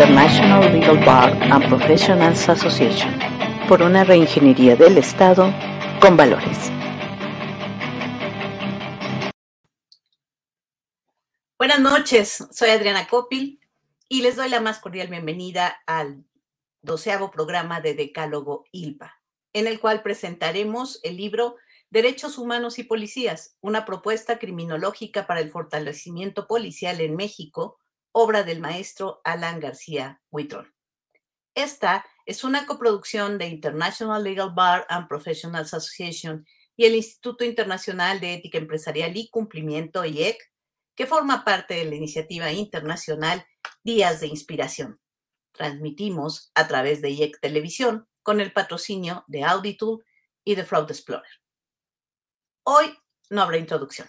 International Legal Bar and Professionals Association, por una reingeniería del Estado con valores. Buenas noches, soy Adriana Copil y les doy la más cordial bienvenida al doceavo programa de Decálogo ILPA, en el cual presentaremos el libro Derechos Humanos y Policías, una propuesta criminológica para el fortalecimiento policial en México, obra del maestro Alan García Huitrón. Esta es una coproducción de International Legal Bar and Professionals Association y el Instituto Internacional de Ética Empresarial y Cumplimiento, IEC, que forma parte de la iniciativa internacional Días de Inspiración. Transmitimos a través de IEC Televisión con el patrocinio de Auditool y de Fraud Explorer. Hoy no habrá introducción,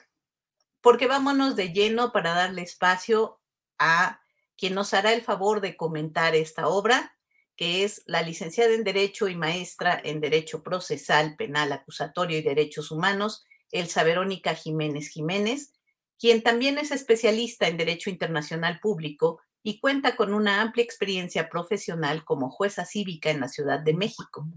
porque vámonos de lleno para darle espacio a quien nos hará el favor de comentar esta obra, que es la licenciada en Derecho y maestra en Derecho Procesal, Penal, Acusatorio y Derechos Humanos, Elsa Verónica Jiménez Jiménez, quien también es especialista en Derecho Internacional Público y cuenta con una amplia experiencia profesional como jueza cívica en la Ciudad de México,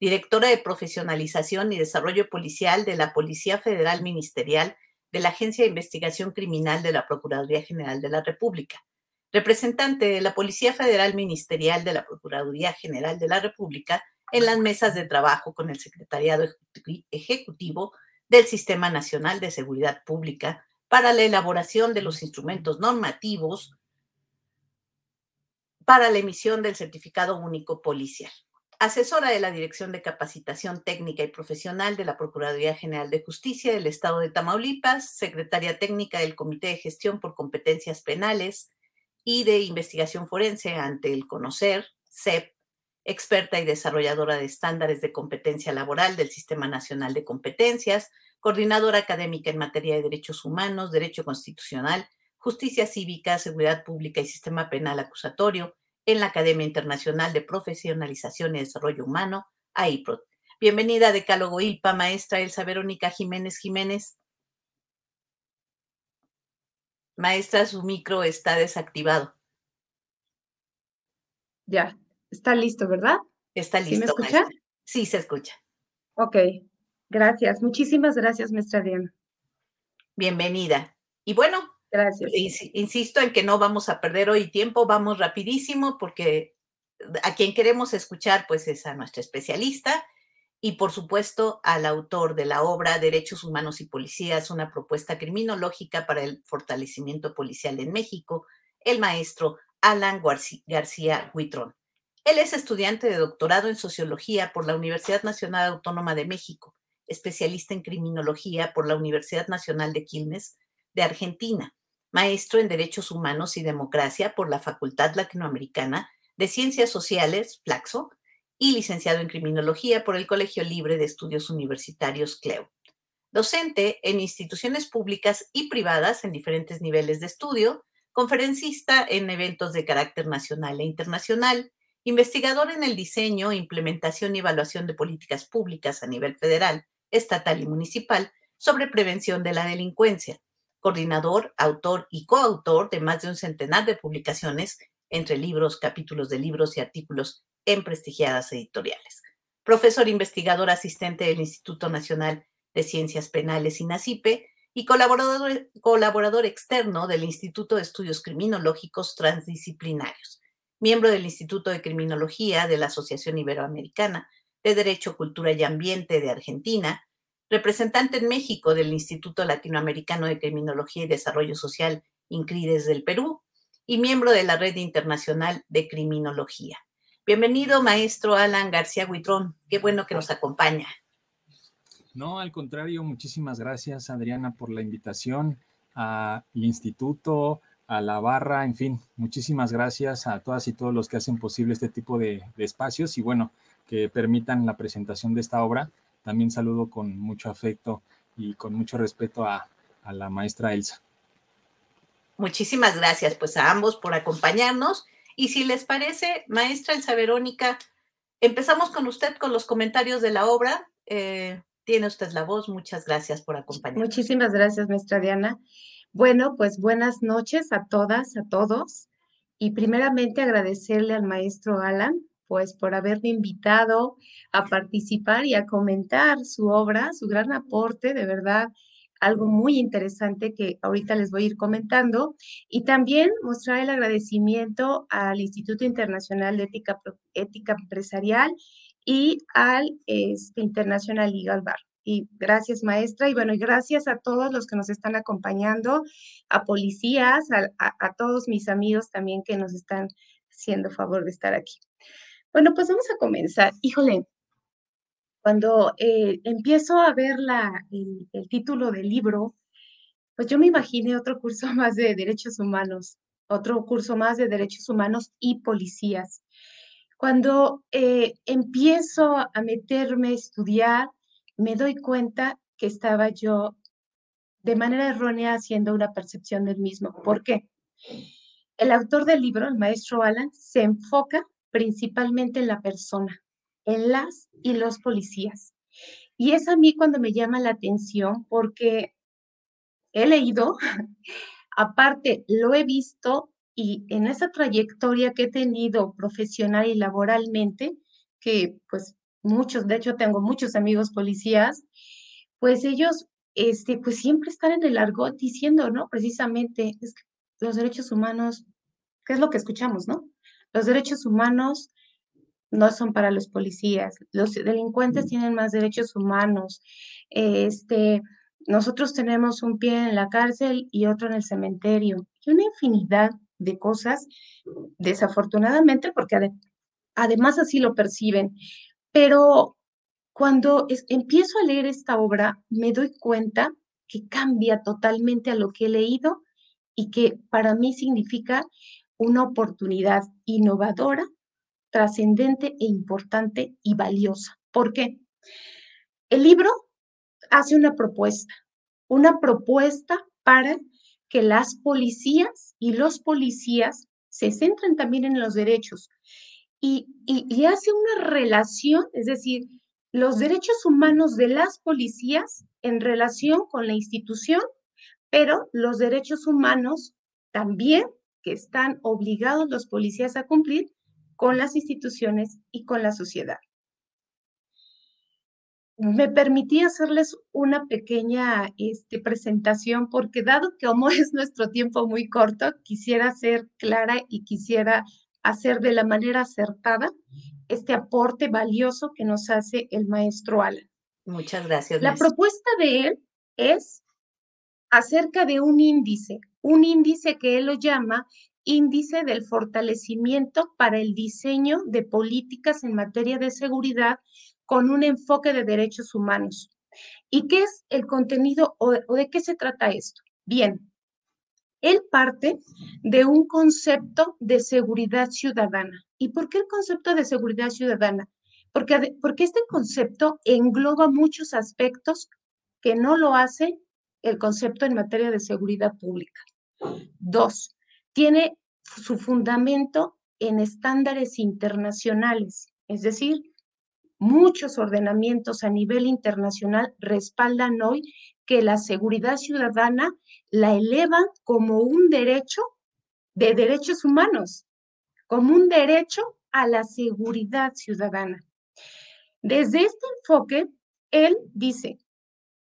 directora de profesionalización y desarrollo policial de la Policía Federal Ministerial de la Agencia de Investigación Criminal de la Procuraduría General de la República, representante de la Policía Federal Ministerial de la Procuraduría General de la República en las mesas de trabajo con el Secretariado Ejecutivo del Sistema Nacional de Seguridad Pública para la elaboración de los instrumentos normativos para la emisión del Certificado Único Policial asesora de la Dirección de Capacitación Técnica y Profesional de la Procuraduría General de Justicia del Estado de Tamaulipas, secretaria técnica del Comité de Gestión por Competencias Penales y de Investigación Forense ante el Conocer, CEP, experta y desarrolladora de estándares de competencia laboral del Sistema Nacional de Competencias, coordinadora académica en materia de derechos humanos, derecho constitucional, justicia cívica, seguridad pública y sistema penal acusatorio, en la Academia Internacional de Profesionalización y Desarrollo Humano, AIPROD. Bienvenida a Decálogo ILPA, maestra Elsa Verónica Jiménez Jiménez. Maestra, su micro está desactivado. Ya, está listo, ¿verdad? Está listo. ¿Sí me escucha? Sí, se escucha. Ok, gracias. Muchísimas gracias, maestra Diana. Bienvenida. Y bueno, Gracias. Insisto en que no vamos a perder hoy tiempo, vamos rapidísimo porque a quien queremos escuchar pues es a nuestra especialista y por supuesto al autor de la obra Derechos Humanos y Policías, una propuesta criminológica para el fortalecimiento policial en México, el maestro Alan García Huitrón. Él es estudiante de doctorado en sociología por la Universidad Nacional Autónoma de México, especialista en criminología por la Universidad Nacional de Quilmes de Argentina maestro en Derechos Humanos y Democracia por la Facultad Latinoamericana de Ciencias Sociales, Flaxo, y licenciado en Criminología por el Colegio Libre de Estudios Universitarios, CLEO. Docente en instituciones públicas y privadas en diferentes niveles de estudio, conferencista en eventos de carácter nacional e internacional, investigador en el diseño, implementación y evaluación de políticas públicas a nivel federal, estatal y municipal sobre prevención de la delincuencia, coordinador, autor y coautor de más de un centenar de publicaciones entre libros, capítulos de libros y artículos en prestigiadas editoriales. Profesor investigador asistente del Instituto Nacional de Ciencias Penales INACIPE y colaborador, colaborador externo del Instituto de Estudios Criminológicos Transdisciplinarios, miembro del Instituto de Criminología de la Asociación Iberoamericana de Derecho, Cultura y Ambiente de Argentina, representante en México del Instituto Latinoamericano de Criminología y Desarrollo Social, INCRIDES del Perú, y miembro de la Red Internacional de Criminología. Bienvenido, maestro Alan García Huitrón. Qué bueno que nos acompaña. No, al contrario, muchísimas gracias, Adriana, por la invitación al instituto, a la barra, en fin, muchísimas gracias a todas y todos los que hacen posible este tipo de, de espacios y bueno, que permitan la presentación de esta obra también saludo con mucho afecto y con mucho respeto a, la maestra Elsa. Muchísimas gracias pues a ambos por acompañarnos. Y si les parece, maestra Elsa Verónica, empezamos con usted con los comentarios de la obra. Eh, tiene usted la voz. Muchas gracias por acompañarnos. Muchísimas gracias, maestra Diana. Bueno, pues buenas noches a todas, a todos. y primeramente agradecerle al maestro Alan, pues por haberme invitado a participar y a comentar su obra, su gran aporte, de verdad, algo muy interesante que ahorita les voy a ir comentando. Y también mostrar el agradecimiento al Instituto Internacional de Ética, Ética Empresarial y al este, International Legal Bar. Y gracias, maestra. Y bueno, y gracias a todos los que nos están acompañando, a policías, a, todos mis amigos también que nos están haciendo favor de estar aquí. Bueno, pues vamos a comenzar. Híjole, cuando eh, empiezo a ver la, el, el, título del libro, pues yo me imaginé otro curso más de derechos humanos, otro curso más de derechos humanos y policías. Cuando eh, empiezo a meterme a estudiar, me doy cuenta que estaba yo de manera errónea haciendo una percepción del mismo. ¿Por qué? El autor del libro, el maestro Alan, se enfoca principalmente en la persona, en las y los policías. Y es a mí cuando me llama la atención porque he leído, aparte lo he visto y en esa trayectoria que he tenido profesional y laboralmente, que pues muchos, de hecho tengo muchos amigos policías, pues ellos, este, pues siempre están en el argot diciendo, ¿no? Precisamente, los derechos humanos, ¿qué es lo que escuchamos, no? Los derechos humanos no son para los policías, los delincuentes tienen más derechos humanos, este, nosotros tenemos un pie en la cárcel y otro en el cementerio, y una infinidad de cosas, desafortunadamente, porque además así lo perciben. Pero cuando empiezo a leer esta obra, me doy cuenta que cambia totalmente a lo que he leído y que para mí significa una oportunidad innovadora, trascendente e importante y valiosa. ¿Por qué? El libro hace una propuesta, una propuesta para que las policías y los policías se centren también en los derechos y, y, hace una relación, es decir, los derechos humanos de las policías en relación con la institución, pero los derechos humanos también que están obligados los policías a cumplir con las instituciones y con la sociedad me permití hacerles una pequeña este, presentación porque dado que como es nuestro tiempo muy corto, quisiera ser clara y quisiera hacer de la manera acertada este aporte valioso que nos hace el maestro Alan. Muchas gracias. La propuesta de él es acerca de un índice, un índice que él lo llama índice del fortalecimiento para el diseño de políticas en materia de seguridad con un enfoque de derechos humanos. ¿Y qué es el contenido o, de qué se trata esto? Bien, él parte de un concepto de seguridad ciudadana. ¿Y por qué el concepto de seguridad ciudadana? Porque, porque este concepto engloba muchos aspectos que no lo hace el concepto en materia de seguridad pública. Dos, tiene su fundamento en estándares internacionales, es decir, Muchos ordenamientos a nivel internacional respaldan hoy que la seguridad ciudadana la elevan como un derecho de derechos humanos, como un derecho a la seguridad ciudadana. Desde este enfoque, él dice,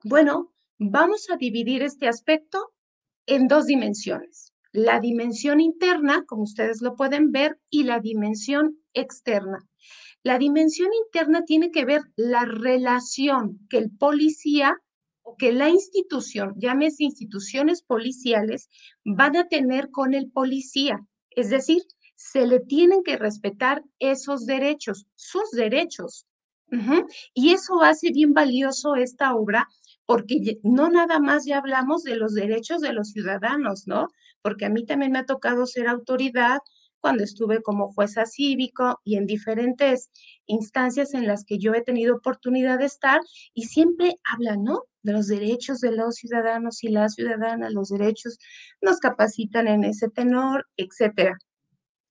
bueno, vamos a dividir este aspecto en dos dimensiones. La dimensión interna, como ustedes lo pueden ver, y la dimensión externa. La dimensión interna tiene que ver la relación que el policía o que la institución, llámese instituciones policiales, van a tener con el policía. Es decir, se le tienen que respetar esos derechos, sus derechos. Y eso hace bien valioso esta obra porque no nada más ya hablamos de los derechos de los ciudadanos, ¿no? Porque a mí también me ha tocado ser autoridad, cuando estuve como jueza cívico y en diferentes instancias en las que yo he tenido oportunidad de estar y siempre hablan, ¿no? De los derechos de los ciudadanos y las ciudadanas, los derechos nos capacitan en ese tenor, etcétera.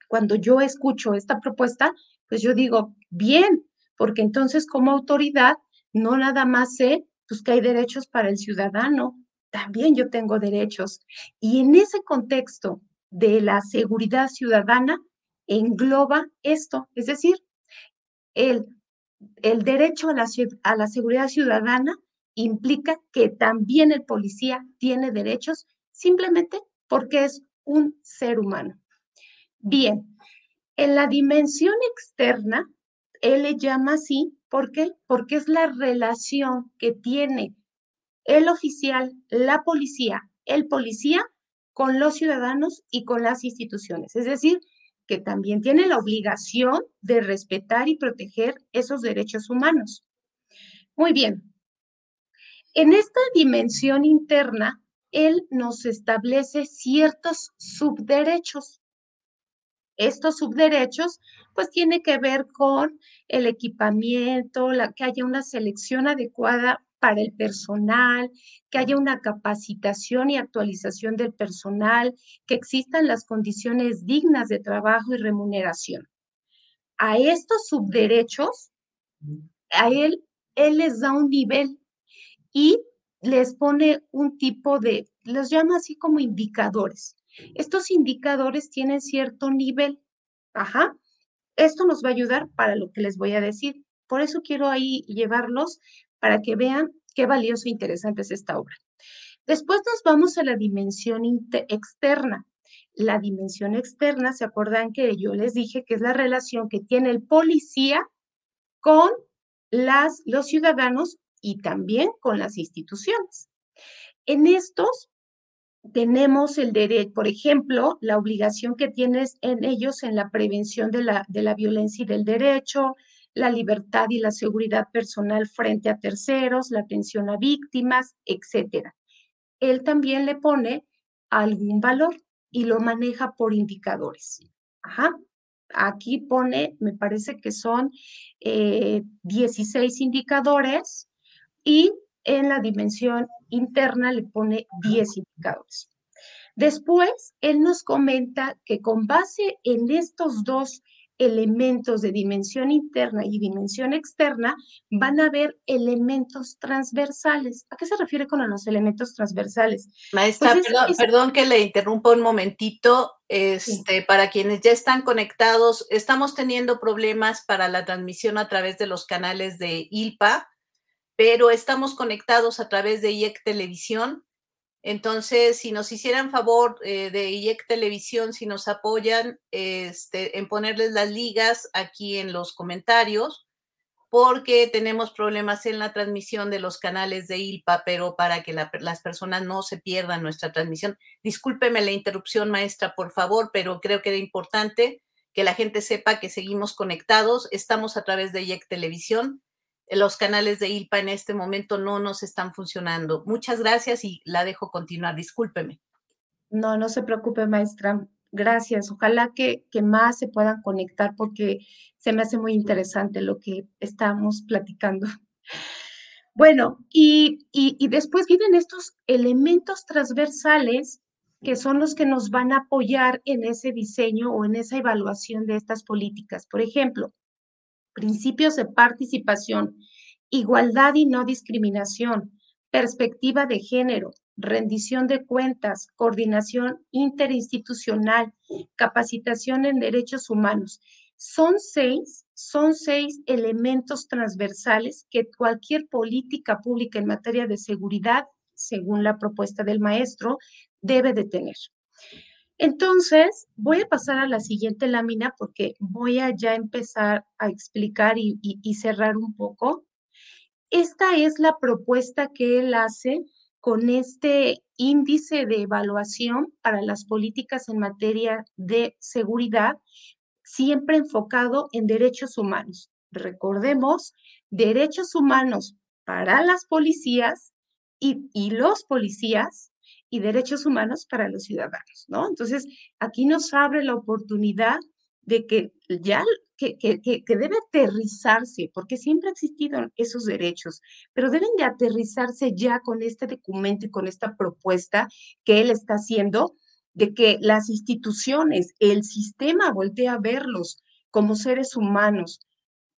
Cuando yo escucho esta propuesta, pues yo digo, bien, porque entonces como autoridad no nada más sé pues que hay derechos para el ciudadano, también yo tengo derechos. Y en ese contexto de la seguridad ciudadana engloba esto, es decir, el, el derecho a la, a la seguridad ciudadana implica que también el policía tiene derechos simplemente porque es un ser humano. Bien, en la dimensión externa, él le llama así, ¿por qué? Porque es la relación que tiene el oficial, la policía, el policía con los ciudadanos y con las instituciones. Es decir, que también tiene la obligación de respetar y proteger esos derechos humanos. Muy bien. En esta dimensión interna, él nos establece ciertos subderechos. Estos subderechos, pues tiene que ver con el equipamiento, la, que haya una selección adecuada para el personal, que haya una capacitación y actualización del personal, que existan las condiciones dignas de trabajo y remuneración. A estos subderechos, a él, él les da un nivel y les pone un tipo de, los llama así como indicadores. Estos indicadores tienen cierto nivel. Ajá. Esto nos va a ayudar para lo que les voy a decir. Por eso quiero ahí llevarlos para que vean qué valioso e interesante es esta obra. Después nos vamos a la dimensión externa. La dimensión externa, ¿se acuerdan que yo les dije que es la relación que tiene el policía con las, los ciudadanos y también con las instituciones? En estos tenemos el derecho, por ejemplo, la obligación que tienes en ellos en la prevención de la, de la violencia y del derecho, la libertad y la seguridad personal frente a terceros, la atención a víctimas, etc. Él también le pone algún valor y lo maneja por indicadores. Ajá. Aquí pone, me parece que son 16 eh, indicadores y en la dimensión interna le pone 10 indicadores. Después, él nos comenta que con base en estos dos elementos de dimensión interna y dimensión externa, van a haber elementos transversales. ¿A qué se refiere con los elementos transversales? Maestra, pues perdón, que le interrumpa un momentito. Este, Para quienes ya están conectados, estamos teniendo problemas para la transmisión a través de los canales de ILPA, pero estamos conectados a través de IEC Televisión entonces, si nos hicieran favor eh, de IEC Televisión, si nos apoyan este, en ponerles las ligas aquí en los comentarios, porque tenemos problemas en la transmisión de los canales de ILPA, pero para que las personas no se pierdan nuestra transmisión. Discúlpeme la interrupción, maestra, por favor, pero creo que era importante que la gente sepa que seguimos conectados. Estamos a través de IEC Televisión los canales de ILPA en este momento no nos están funcionando. Muchas gracias y la dejo continuar. Discúlpeme. No, no se preocupe, maestra. Gracias. Ojalá que, que más se puedan conectar porque se me hace muy interesante lo que estamos platicando. Bueno, y, y, y después vienen estos elementos transversales que son los que nos van a apoyar en ese diseño o en esa evaluación de estas políticas. Por ejemplo, principios de participación, igualdad y no discriminación, perspectiva de género, rendición de cuentas, coordinación interinstitucional, capacitación en derechos humanos. Son seis, son seis elementos transversales que cualquier política pública en materia de seguridad, según la propuesta del maestro, debe de tener. Entonces, voy a pasar a la siguiente lámina porque voy a ya empezar a explicar y, cerrar un poco. Esta es la propuesta que él hace con este índice de evaluación para las políticas en materia de seguridad, siempre enfocado en derechos humanos. Recordemos, derechos humanos para las policías y, los policías y derechos humanos para los ciudadanos, ¿no? Entonces, aquí nos abre la oportunidad de que ya, que, que, que, debe aterrizarse, porque siempre han existido esos derechos, pero deben de aterrizarse ya con este documento y con esta propuesta que él está haciendo de que las instituciones, el sistema voltea a verlos como seres humanos.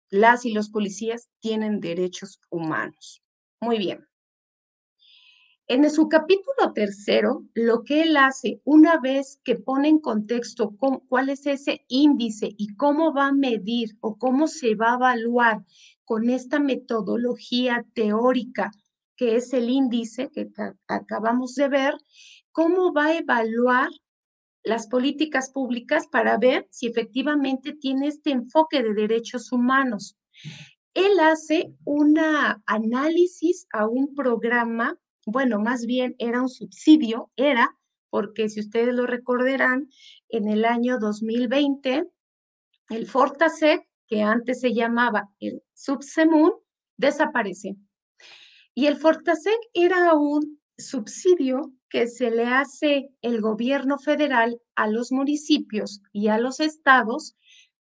Las y los policías tienen derechos humanos. Muy bien. En su capítulo tercero, lo que él hace una vez que pone en contexto cuál es ese índice y cómo va a medir o cómo se va a evaluar con esta metodología teórica que es el índice que acabamos de ver, cómo va a evaluar las políticas públicas para ver si efectivamente tiene este enfoque de derechos humanos. Él hace un análisis a un programa bueno, más bien era un subsidio, era, porque si ustedes lo recordarán, en el año 2020, el Fortasec, que antes se llamaba el Subsemun, desaparece. Y el Fortasec era un subsidio que se le hace el gobierno federal a los municipios y a los estados,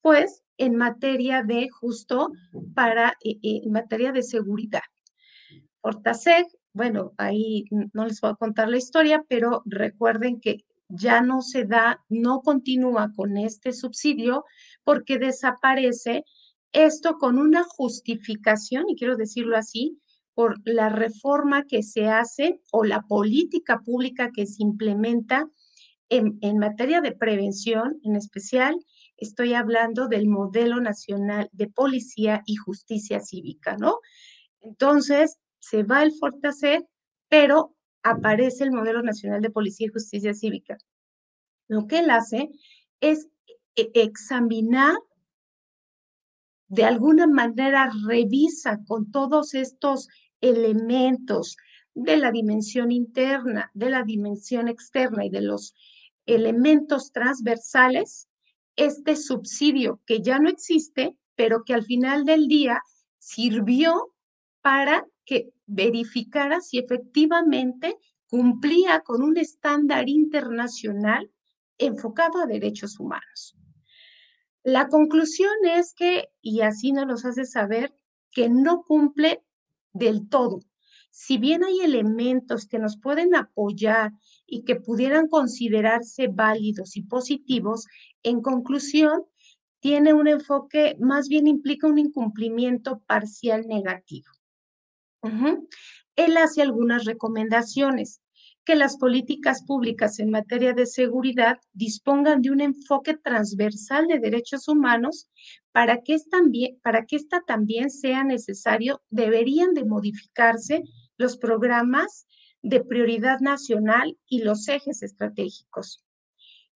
pues en materia de justo para, eh, eh, en materia de seguridad. Fortasec bueno, ahí no les voy a contar la historia, pero recuerden que ya no se da, no continúa con este subsidio porque desaparece esto con una justificación, y quiero decirlo así, por la reforma que se hace o la política pública que se implementa en, en, materia de prevención, en especial estoy hablando del modelo nacional de policía y justicia cívica, ¿no? Entonces, se va el Fortaset, pero aparece el Modelo Nacional de Policía y Justicia Cívica. Lo que él hace es e-, examinar, de alguna manera revisa con todos estos elementos de la dimensión interna, de la dimensión externa y de los elementos transversales, este subsidio que ya no existe, pero que al final del día sirvió para que verificara si efectivamente cumplía con un estándar internacional enfocado a derechos humanos. La conclusión es que, y así nos los hace saber, que no cumple del todo. Si bien hay elementos que nos pueden apoyar y que pudieran considerarse válidos y positivos, en conclusión, tiene un enfoque, más bien implica un incumplimiento parcial negativo. Él hace algunas recomendaciones que las políticas públicas en materia de seguridad dispongan de un enfoque transversal de derechos humanos para que, para que esta también sea necesario, deberían de modificarse los programas de prioridad nacional y los ejes estratégicos.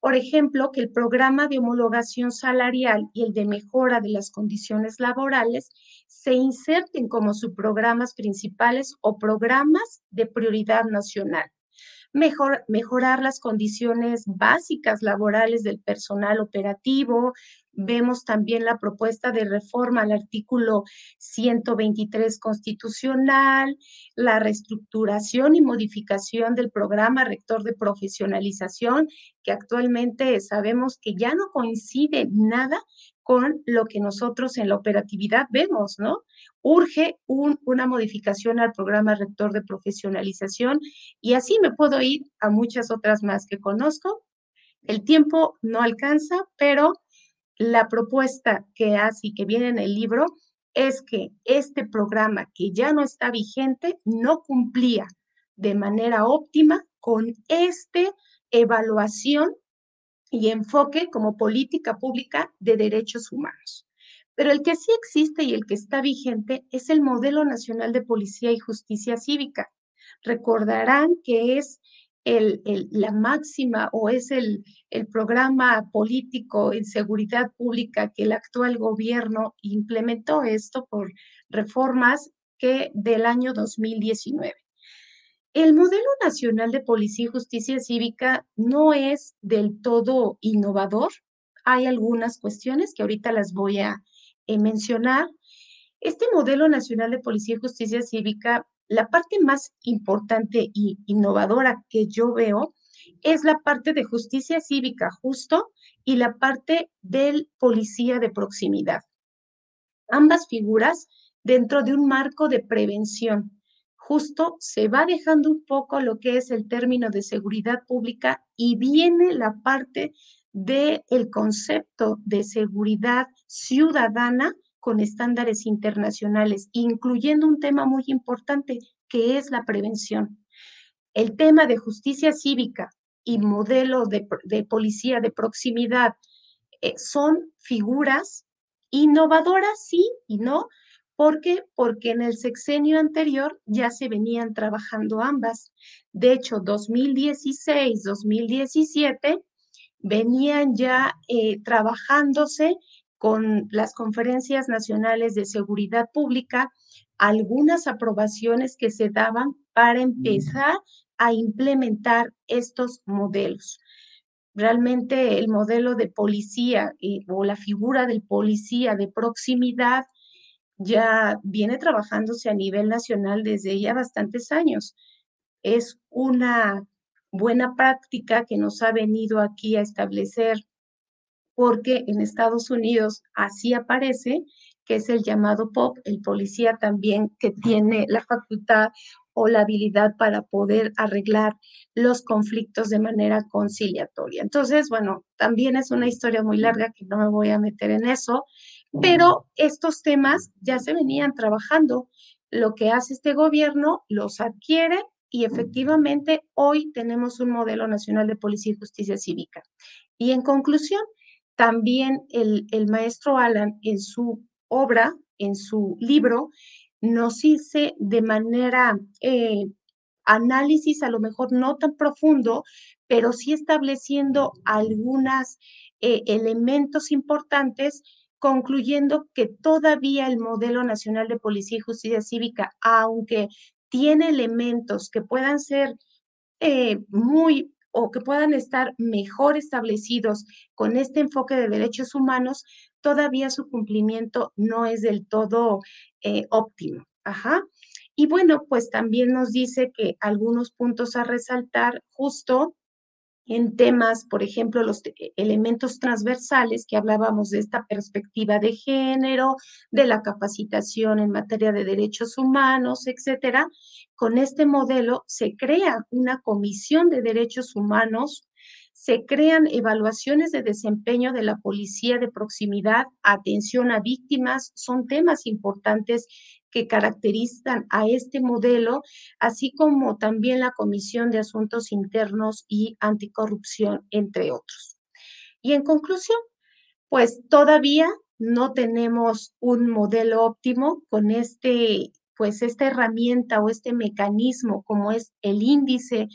Por ejemplo, que el programa de homologación salarial y el de mejora de las condiciones laborales se inserten como subprogramas principales o programas de prioridad nacional. mejorar las condiciones básicas laborales del personal operativo, Vemos también la propuesta de reforma al artículo 123 constitucional, la reestructuración y modificación del programa rector de profesionalización, que actualmente sabemos que ya no coincide nada con lo que nosotros en la operatividad vemos, ¿no? Urge una modificación al programa rector de profesionalización y así me puedo ir a muchas otras más que conozco. El tiempo no alcanza, pero la propuesta que hace y que viene en el libro es que este programa que ya no está vigente no cumplía de manera óptima con esta evaluación y enfoque como política pública de derechos humanos. Pero el que sí existe y el que está vigente es el Modelo Nacional de Policía y Justicia Cívica. Recordarán que es la máxima o es el, el programa político en seguridad pública que el actual gobierno implementó esto por reformas que del año 2019. El modelo nacional de policía y justicia cívica no es del todo innovador. Hay algunas cuestiones que ahorita las voy a eh, mencionar. Este modelo nacional de policía y justicia cívica la parte más importante e innovadora que yo veo es la parte de justicia cívica justo y la parte del policía de proximidad. Ambas figuras dentro de un marco de prevención. Justo se va dejando un poco lo que es el término de seguridad pública y viene la parte del el concepto de seguridad ciudadana con estándares internacionales, incluyendo un tema muy importante que es la prevención. el tema de justicia cívica y modelo de, policía de proximidad eh, son figuras innovadoras, sí y no. ¿Por? Porque en el sexenio anterior ya se venían trabajando ambas. De hecho, 2016, 2017 venían ya eh, trabajándose con las conferencias nacionales de seguridad pública algunas aprobaciones que se daban para empezar a implementar estos modelos. Realmente el modelo de policía o la figura del policía de proximidad ya viene trabajándose a nivel nacional desde ya bastantes años. Es una buena práctica que nos ha venido aquí a establecer porque en Estados Unidos así aparece, que es el llamado POP, el policía también que tiene la facultad o la habilidad para poder arreglar los conflictos de manera conciliatoria. Entonces, bueno, también es una historia muy larga que no me voy a meter en eso, pero estos temas ya se venían trabajando. Lo que hace este gobierno los adquiere y efectivamente hoy tenemos un modelo nacional de policía y justicia cívica. Y en conclusión, también el, el maestro Alan en su obra, en su libro, nos hice de manera eh, análisis, a lo mejor no tan profundo, pero sí estableciendo algunos eh, elementos importantes, concluyendo que todavía el modelo nacional de policía y justicia cívica, aunque tiene elementos que puedan ser eh, muy o que puedan estar mejor establecidos con este enfoque de derechos humanos, todavía su cumplimiento no es del todo eh, óptimo. Ajá. Y bueno, pues también nos dice que algunos puntos a resaltar justo en temas, por ejemplo, los elementos transversales que hablábamos de esta perspectiva de género, de la capacitación en materia de derechos humanos, etcétera. Con este modelo se crea una comisión de derechos humanos se crean evaluaciones de desempeño de la policía de proximidad, atención a víctimas, son temas importantes que caracterizan a este modelo, así como también la Comisión de Asuntos Internos y Anticorrupción, entre otros. Y en conclusión, pues todavía no tenemos un modelo óptimo con este pues esta herramienta o este mecanismo como es el índice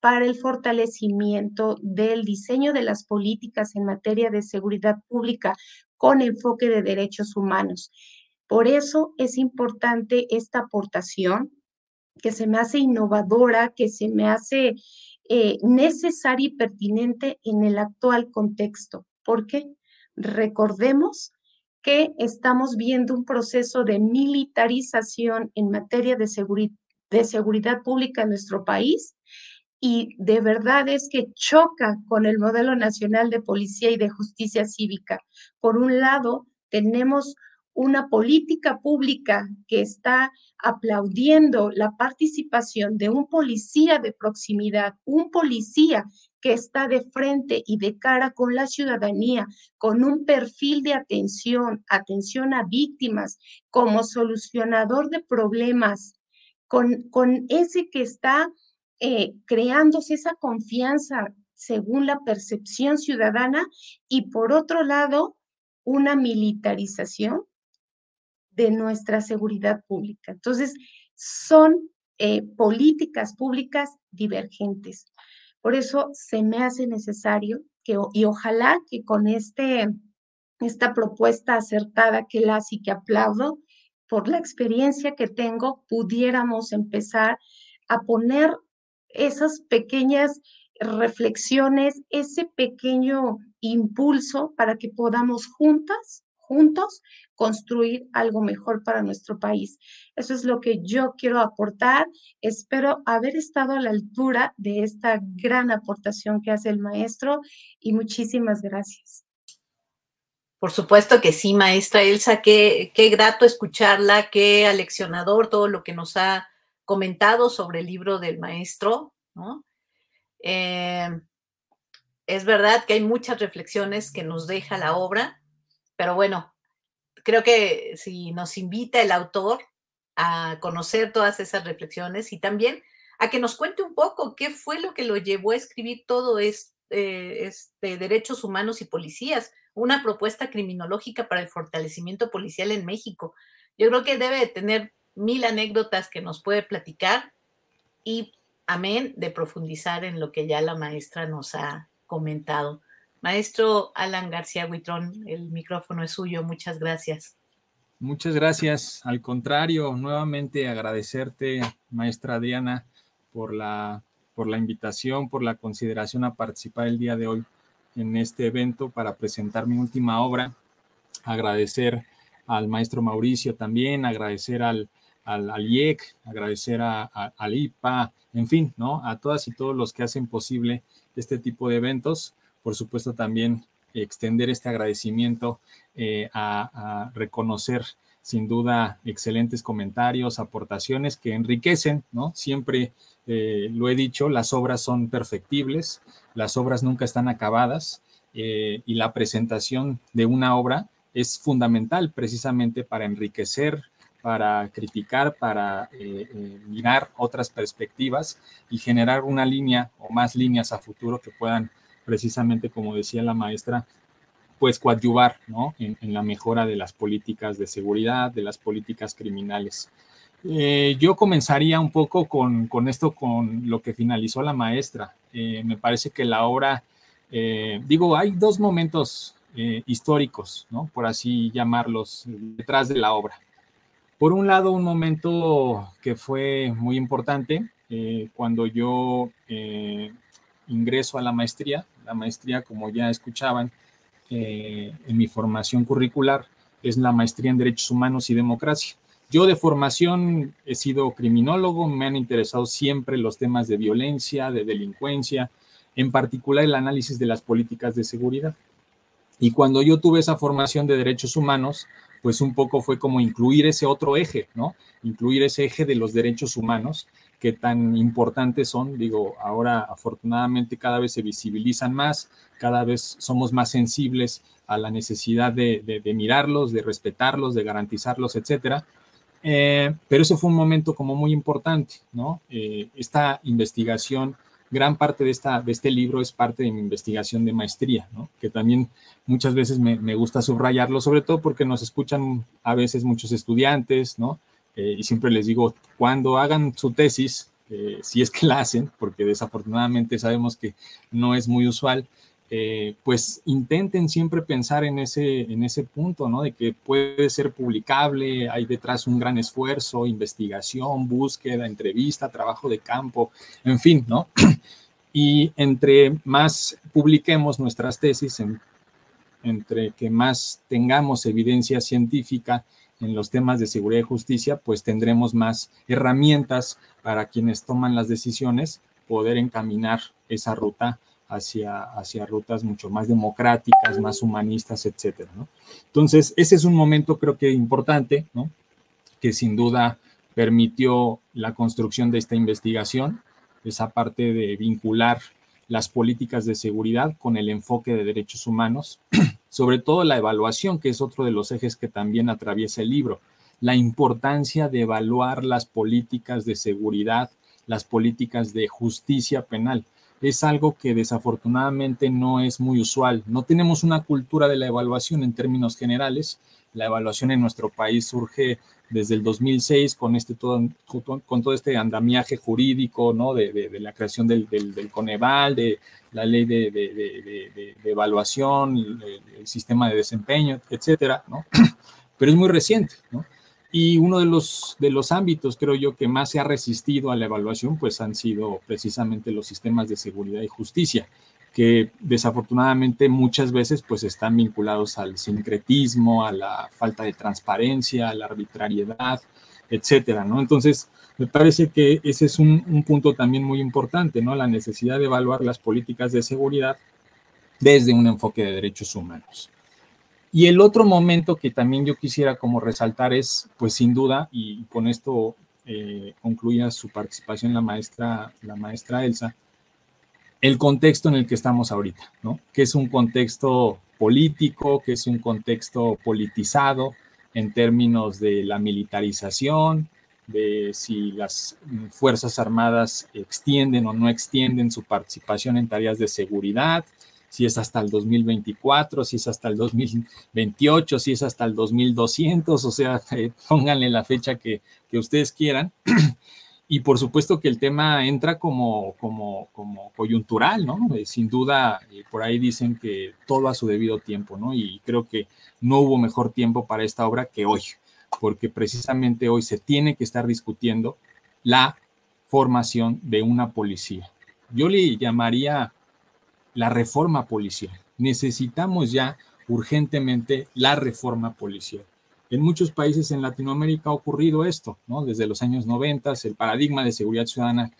para el fortalecimiento del diseño de las políticas en materia de seguridad pública con enfoque de derechos humanos. Por eso es importante esta aportación que se me hace innovadora, que se me hace eh, necesaria y pertinente en el actual contexto. porque Recordemos que estamos viendo un proceso de militarización en materia de, de seguridad pública en nuestro país y de verdad es que choca con el modelo nacional de policía y de justicia cívica. Por un lado, tenemos una política pública que está aplaudiendo la participación de un policía de proximidad, un policía que está de frente y de cara con la ciudadanía, con un perfil de atención, atención a víctimas, como solucionador de problemas, con, con ese que está eh, creándose esa confianza según la percepción ciudadana y por otro lado, una militarización de nuestra seguridad pública. Entonces, son eh, políticas públicas divergentes. Por eso se me hace necesario que, y ojalá que con este, esta propuesta acertada que la y que aplaudo, por la experiencia que tengo, pudiéramos empezar a poner esas pequeñas reflexiones, ese pequeño impulso para que podamos juntas, juntos, construir algo mejor para nuestro país. Eso es lo que yo quiero aportar. Espero haber estado a la altura de esta gran aportación que hace el maestro y muchísimas gracias. Por supuesto que sí, maestra Elsa, qué, qué grato escucharla, qué aleccionador todo lo que nos ha comentado sobre el libro del maestro, ¿no? Eh, es verdad que hay muchas reflexiones que nos deja la obra, pero bueno, creo que si nos invita el autor a conocer todas esas reflexiones y también a que nos cuente un poco qué fue lo que lo llevó a escribir todo este, este derechos humanos y policías, una propuesta criminológica para el fortalecimiento policial en México. Yo creo que debe de tener mil anécdotas que nos puede platicar y amén de profundizar en lo que ya la maestra nos ha comentado. Maestro Alan García Huitrón, el micrófono es suyo. Muchas gracias. Muchas gracias. Al contrario, nuevamente agradecerte, maestra Diana, por la, por la invitación, por la consideración a participar el día de hoy en este evento para presentar mi última obra. Agradecer al maestro Mauricio también, agradecer al, al, IEC, agradecer a, al IPA, en fin, ¿no? A todas y todos los que hacen posible este tipo de eventos. Por supuesto, también extender este agradecimiento eh, a, reconocer sin duda excelentes comentarios, aportaciones que enriquecen, ¿no? Siempre eh, lo he dicho, las obras son perfectibles, las obras nunca están acabadas eh, y la presentación de una obra es fundamental precisamente para enriquecer, para criticar, para mirar otras perspectivas y generar una línea o más líneas a futuro que puedan precisamente, como decía la maestra, pues coadyuvar ¿no? en, la mejora de las políticas de seguridad, de las políticas criminales. Eh, yo comenzaría un poco con, esto, con lo que finalizó la maestra. Eh, me parece que la obra, eh, digo, hay dos momentos históricos, ¿no? por así llamarlos, detrás de la obra. Por un lado, un momento que fue muy importante, cuando yo ingreso a la maestría, la maestría, como ya escuchaban, eh, en mi formación curricular es la maestría en Derechos Humanos y Democracia. Yo de formación he sido criminólogo, me han interesado siempre los temas de violencia, de delincuencia, en particular el análisis de las políticas de seguridad. Y cuando yo tuve esa formación de derechos humanos, pues un poco fue como incluir ese otro eje, ¿no? Incluir ese eje de los derechos humanos qué tan importantes son. Digo, ahora afortunadamente cada vez se visibilizan más, cada vez somos más sensibles a la necesidad de, mirarlos, de respetarlos, de garantizarlos, etcétera. Eh, pero eso fue un momento como muy importante, ¿no? Eh, esta investigación, gran parte de, esta, de este libro es parte de mi investigación de maestría, ¿no? Que también muchas veces me, me gusta subrayarlo, sobre todo porque nos escuchan a veces muchos estudiantes, ¿no? Eh, y siempre les digo, cuando hagan su tesis, eh, si es que la hacen, porque desafortunadamente sabemos que no es muy usual, eh, pues intenten siempre pensar en ese, en ese punto, ¿no? De que puede ser publicable, hay detrás un gran esfuerzo, investigación, búsqueda, entrevista, trabajo de campo, en fin, ¿no? Y entre más publiquemos nuestras tesis, entre que más tengamos evidencia científica, en los temas de seguridad y justicia, pues tendremos más herramientas para quienes toman las decisiones poder encaminar esa ruta hacia, hacia rutas mucho más democráticas, más humanistas, etcétera, Entonces, ese es un momento creo que importante. Que sin duda permitió la construcción de esta investigación, esa parte de vincular las políticas de seguridad con el enfoque de derechos humanos sobre todo la evaluación, que es otro de los ejes que también atraviesa el libro, la importancia de evaluar las políticas de seguridad, las políticas de justicia penal. Es algo que desafortunadamente no es muy usual. No tenemos una cultura de la evaluación en términos generales. La evaluación en nuestro país surge desde el 2006 con, este todo, con todo este andamiaje jurídico, ¿no? De, la creación del, del, Coneval, de la ley de, evaluación, el, sistema de desempeño, etcétera, ¿no? Pero es muy reciente, ¿no? Y uno de los, de los ámbitos, creo yo, que más se ha resistido a la evaluación, pues han sido precisamente los sistemas de seguridad y justicia que desafortunadamente muchas veces pues están vinculados al sincretismo, a la falta de transparencia, a la arbitrariedad, etcétera, ¿no? Entonces, me parece que ese es un, punto también muy importante, ¿no? La necesidad de evaluar las políticas de seguridad desde un enfoque de derechos humanos. Y el otro momento que también yo quisiera como resaltar es, pues sin duda, y con esto eh, concluía su participación la maestra, la maestra Elsa, el contexto en el que estamos ahorita, ¿no? Que es un contexto político, que es un contexto politizado en términos de la militarización, de si las Fuerzas Armadas extienden o no extienden su participación en tareas de seguridad, si es hasta el 2024, si es hasta el 2028, si es hasta el 2200, o sea, eh, pónganle la fecha que, que ustedes quieran. Y por supuesto que el tema entra como, como, coyuntural, ¿no? Eh, sin duda, eh, por ahí dicen que todo a su debido tiempo, ¿no? Y creo que no hubo mejor tiempo para esta obra que hoy, porque precisamente hoy se tiene que estar discutiendo la formación de una policía. Yo le llamaría la reforma policial. Necesitamos ya urgentemente la reforma policial. En muchos países en Latinoamérica ha ocurrido esto, ¿no? Desde los años 90, el paradigma de seguridad ciudadana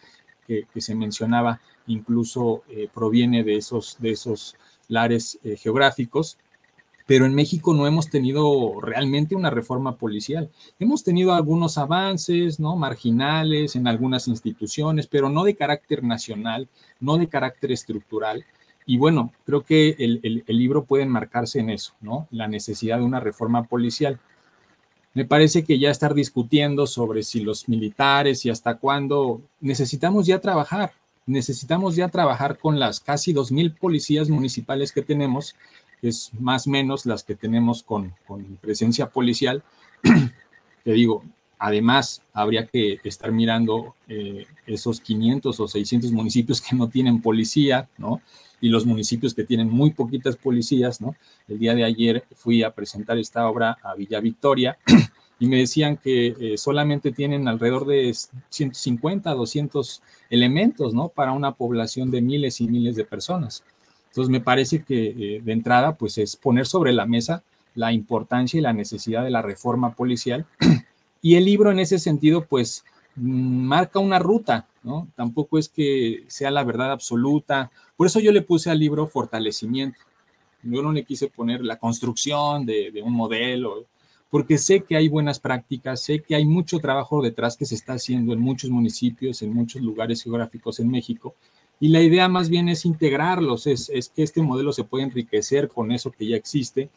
que, se mencionaba incluso eh, proviene de esos, de esos lares eh, geográficos, pero en México no hemos tenido realmente una reforma policial. Hemos tenido algunos avances, ¿no? Marginales en algunas instituciones, pero no de carácter nacional, no de carácter estructural. Y bueno, creo que el, el libro puede enmarcarse en eso, ¿no? La necesidad de una reforma policial me parece que ya estar discutiendo sobre si los militares y hasta cuándo necesitamos ya trabajar, necesitamos ya trabajar con las casi 2.000 policías municipales que tenemos, que es más o menos las que tenemos con, presencia policial. Te digo, además habría que estar mirando eh, esos 500 o 600 municipios que no tienen policía, ¿no? Y los municipios que tienen muy poquitas policías, ¿no? El día de ayer fui a presentar esta obra a Villa Victoria y me decían que eh, solamente tienen alrededor de 150, 200 elementos, ¿no? Para una población de miles y miles de personas. Entonces me parece que eh, de entrada, pues es poner sobre la mesa la importancia y la necesidad de la reforma policial. Y el libro en ese sentido, pues mm, marca una ruta, Tampoco es que sea la verdad absoluta por eso yo le puse al libro fortalecimiento. Yo no le quise poner la construcción de, un modelo, porque sé que hay buenas prácticas, sé que hay mucho trabajo detrás que se está haciendo en muchos municipios, en muchos lugares geográficos en México, y la idea más bien es integrarlos, es, es que este modelo se puede enriquecer con eso que ya existe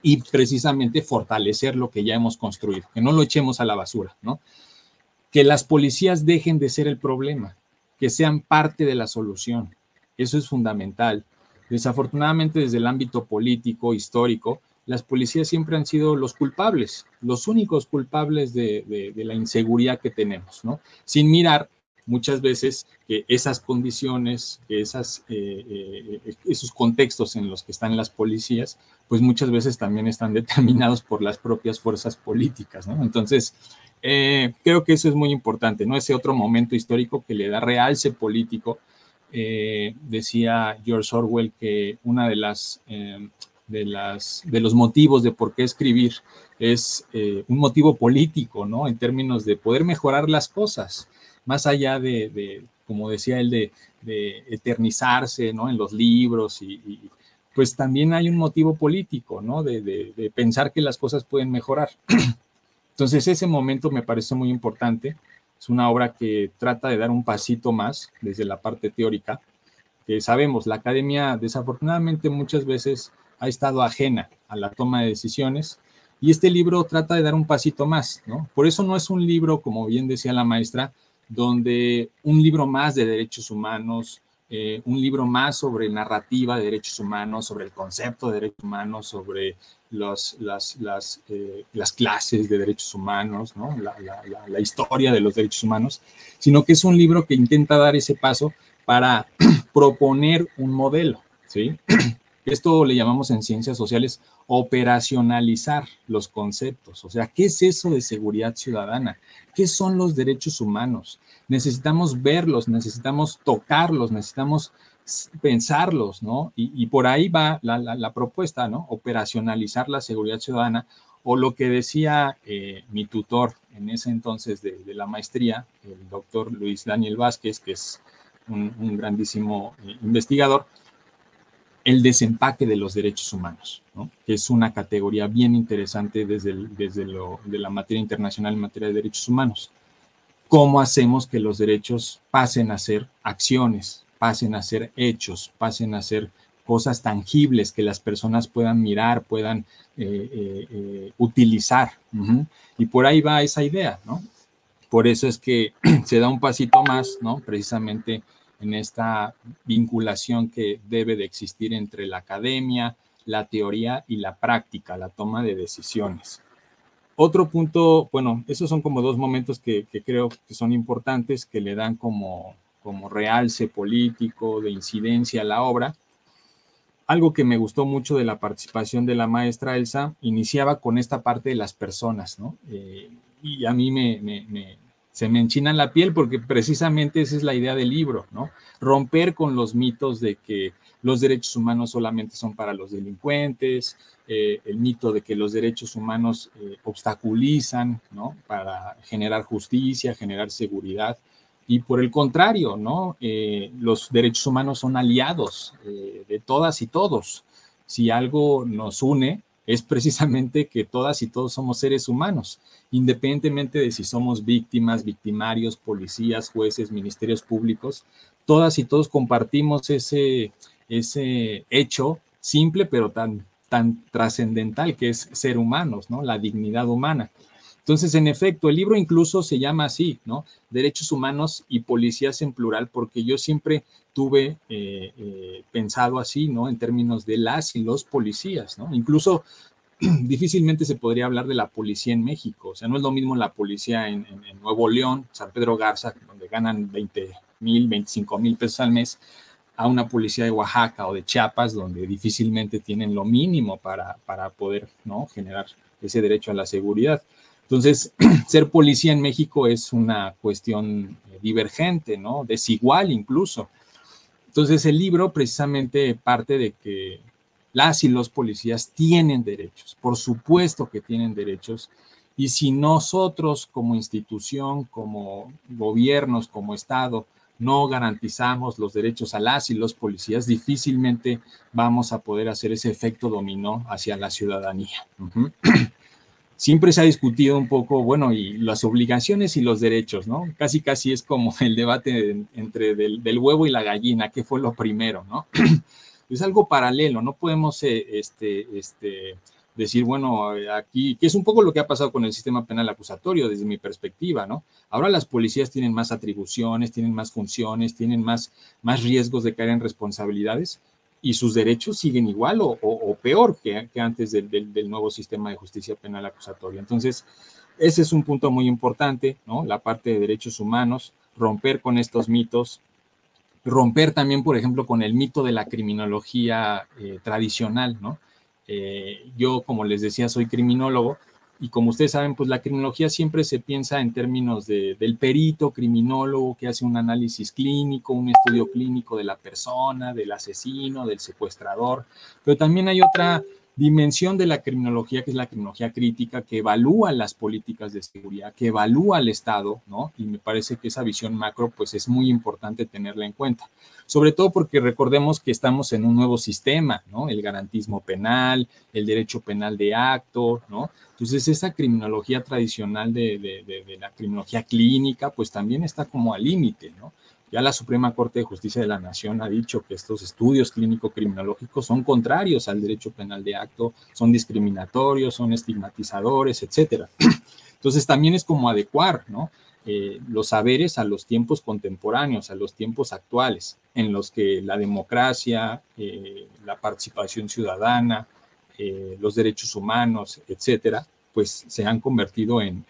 y precisamente fortalecer lo que ya hemos construido, que no lo echemos a la basura, ¿no? Que las policías dejen de ser el problema, que sean parte de la solución, eso es fundamental. Desafortunadamente, desde el ámbito político, histórico, las policías siempre han sido los culpables, los únicos culpables de, la inseguridad que tenemos, ¿no? Sin mirar muchas veces que esas condiciones, que esas, eh, eh, esos contextos en los que están las policías, pues muchas veces también están determinados por las propias fuerzas políticas. Entonces, eh, creo que eso es muy importante, ¿no? Ese otro momento histórico que le da realce político eh, decía George Orwell que una de las, eh, de las de los motivos de por qué escribir es eh, un motivo político, ¿no? En términos de poder mejorar las cosas, más allá de, como decía él, de, eternizarse, ¿no? En los libros y, pues también hay un motivo político, ¿no? de pensar que las cosas pueden mejorar. Entonces ese momento me parece muy importante es una obra que trata de dar un pasito más desde la parte teórica, que sabemos, la academia desafortunadamente muchas veces ha estado ajena a la toma de decisiones y este libro trata de dar un pasito más, ¿no? Por eso no es un libro, como bien decía la maestra, donde un libro más de derechos humanos, eh, un libro más sobre narrativa de derechos humanos, sobre el concepto de derechos humanos, sobre las, las, eh, las, clases de derechos humanos, ¿no? la, la, historia de los derechos humanos, sino que es un libro que intenta dar ese paso para proponer un modelo. ¿sí? Esto le llamamos en ciencias sociales operacionalizar los conceptos. O sea, ¿qué es eso de seguridad ciudadana? ¿Qué son los derechos humanos? Necesitamos verlos, necesitamos tocarlos, necesitamos pensarlos, ¿no? Y, por ahí va la, propuesta, ¿no? Operacionalizar la seguridad ciudadana o lo que decía eh, mi tutor en ese entonces de, la maestría, el doctor Luis Daniel Vázquez, que es un, grandísimo eh, investigador, el desempaque de los derechos humanos, ¿no? que es una categoría bien interesante desde, desde lo, de la materia internacional en materia de derechos humanos. ¿Cómo hacemos que los derechos pasen a ser acciones, pasen a ser hechos, pasen a ser cosas tangibles que las personas puedan mirar, puedan eh, eh, eh, utilizar. Y por ahí va esa idea, ¿no? Por eso es que se da un pasito más, ¿no? Precisamente en esta vinculación que debe de existir entre la academia, la teoría y la práctica, la toma de decisiones. Otro punto, bueno, esos son como dos momentos que, creo que son importantes, que le dan como, como realce político, de incidencia a la obra. Algo que me gustó mucho de la participación de la maestra Elsa, iniciaba con esta parte de las personas, ¿no? Eh, y a mí me, se me enchina la piel porque precisamente esa es la idea del libro, ¿no? Romper con los mitos de que los derechos humanos solamente son para los delincuentes, eh, el mito de que los derechos humanos eh, obstaculizan, ¿no? Para generar justicia, generar seguridad. Y por el contrario, ¿no? Eh, los derechos humanos son aliados de todas y todos. Si algo nos une, es precisamente que todas y todos somos seres humanos, independientemente de si somos víctimas, victimarios, policías, jueces, ministerios públicos, todas y todos compartimos ese, ese hecho simple pero tan, tan trascendental que es ser humanos, ¿no? La dignidad humana. Entonces, en efecto, el libro incluso se llama así, ¿no? Derechos humanos y policías en plural, porque yo siempre tuve eh, eh, pensado así, ¿no? En términos de las y los policías, ¿no? Incluso difícilmente se podría hablar de la policía en México. O sea, no es lo mismo la policía en, Nuevo León, San Pedro Garza, donde ganan 20 mil, 25 mil pesos al mes, a una policía de Oaxaca o de Chiapas, donde difícilmente tienen lo mínimo para, para poder ¿no? generar ese derecho a la seguridad. Entonces, ser policía en México es una cuestión divergente, ¿no? Desigual incluso. Entonces el libro precisamente parte de que las y los policías tienen derechos, por supuesto que tienen derechos, y si nosotros como institución, como gobiernos, como Estado, no garantizamos los derechos a las y los policías, difícilmente vamos a poder hacer ese efecto dominó hacia la ciudadanía. Siempre se ha discutido un poco, bueno, y las obligaciones y los derechos, ¿no? Casi, casi es como el debate entre del, huevo y la gallina, ¿qué fue lo primero, ¿no? es algo paralelo, no podemos eh, este, este, decir, bueno, aquí, que es un poco lo que ha pasado con el sistema penal acusatorio desde mi perspectiva, ¿no? Ahora las policías tienen más atribuciones, tienen más funciones, tienen más, más riesgos de caer en responsabilidades, y sus derechos siguen igual o, peor que, antes del, nuevo sistema de justicia penal acusatoria. Entonces, ese es un punto muy importante, ¿no? La parte de derechos humanos, romper con estos mitos, romper también, por ejemplo, con el mito de la criminología eh, tradicional, ¿no? Eh, yo, como les decía, soy criminólogo y como ustedes saben, pues la criminología siempre se piensa en términos de, del perito criminólogo que hace un análisis clínico, un estudio clínico de la persona, del asesino, del secuestrador, pero también hay otra dimensión de la criminología, que es la criminología crítica, que evalúa las políticas de seguridad, que evalúa al Estado, ¿no? Y me parece que esa visión macro, pues es muy importante tenerla en cuenta. Sobre todo porque recordemos que estamos en un nuevo sistema, ¿no? El garantismo penal, el derecho penal de acto, ¿no? Entonces, esa criminología tradicional de, de la criminología clínica, pues también está como al límite, ¿no? Ya la Suprema Corte de Justicia de la Nación ha dicho que estos estudios clínico-criminológicos son contrarios al derecho penal de acto, son discriminatorios, son estigmatizadores, etcétera. Entonces también es como adecuar ¿no? Eh, los saberes a los tiempos contemporáneos, a los tiempos actuales, en los que la democracia, eh, la participación ciudadana, eh, los derechos humanos, etcétera, pues se han convertido en,